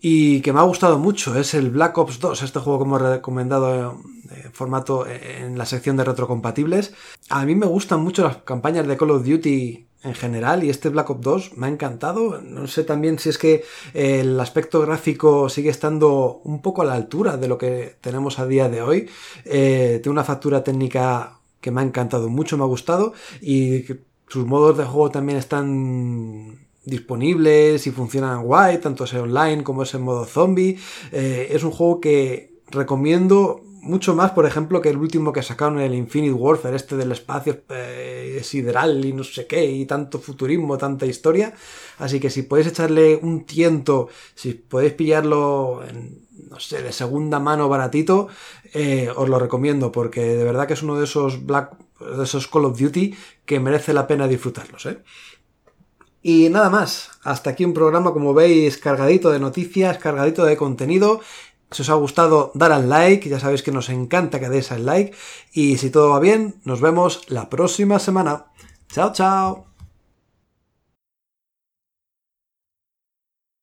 y que me ha gustado mucho. Es el Black Ops 2, este juego que hemos recomendado en formato en la sección de retrocompatibles. A mí me gustan mucho las campañas de Call of Duty en general y este Black Ops 2 me ha encantado. No sé también si es que el aspecto gráfico sigue estando un poco a la altura de lo que tenemos a día de hoy. Eh, tiene una factura técnica que me ha encantado mucho, me ha gustado y sus modos de juego también están disponibles y funcionan guay, tanto sea online como es en modo zombie. Eh, es un juego que recomiendo mucho más, por ejemplo, que el último que sacaron, el Infinite Warfare, este del espacio eh, sideral y no sé qué, y tanto futurismo, tanta historia. Así que si podéis echarle un tiento, si podéis pillarlo en, no sé, de segunda mano baratito, eh, os lo recomiendo, porque de verdad que es uno de esos Black, esos Call of Duty que merece la pena disfrutarlos, ¿eh? Y nada más, hasta aquí un programa como veis cargadito de noticias, cargadito de contenido si os ha gustado, dar al like, ya sabéis que nos encanta que deis al like. Y si todo va bien, nos vemos la próxima semana. Chao, chao.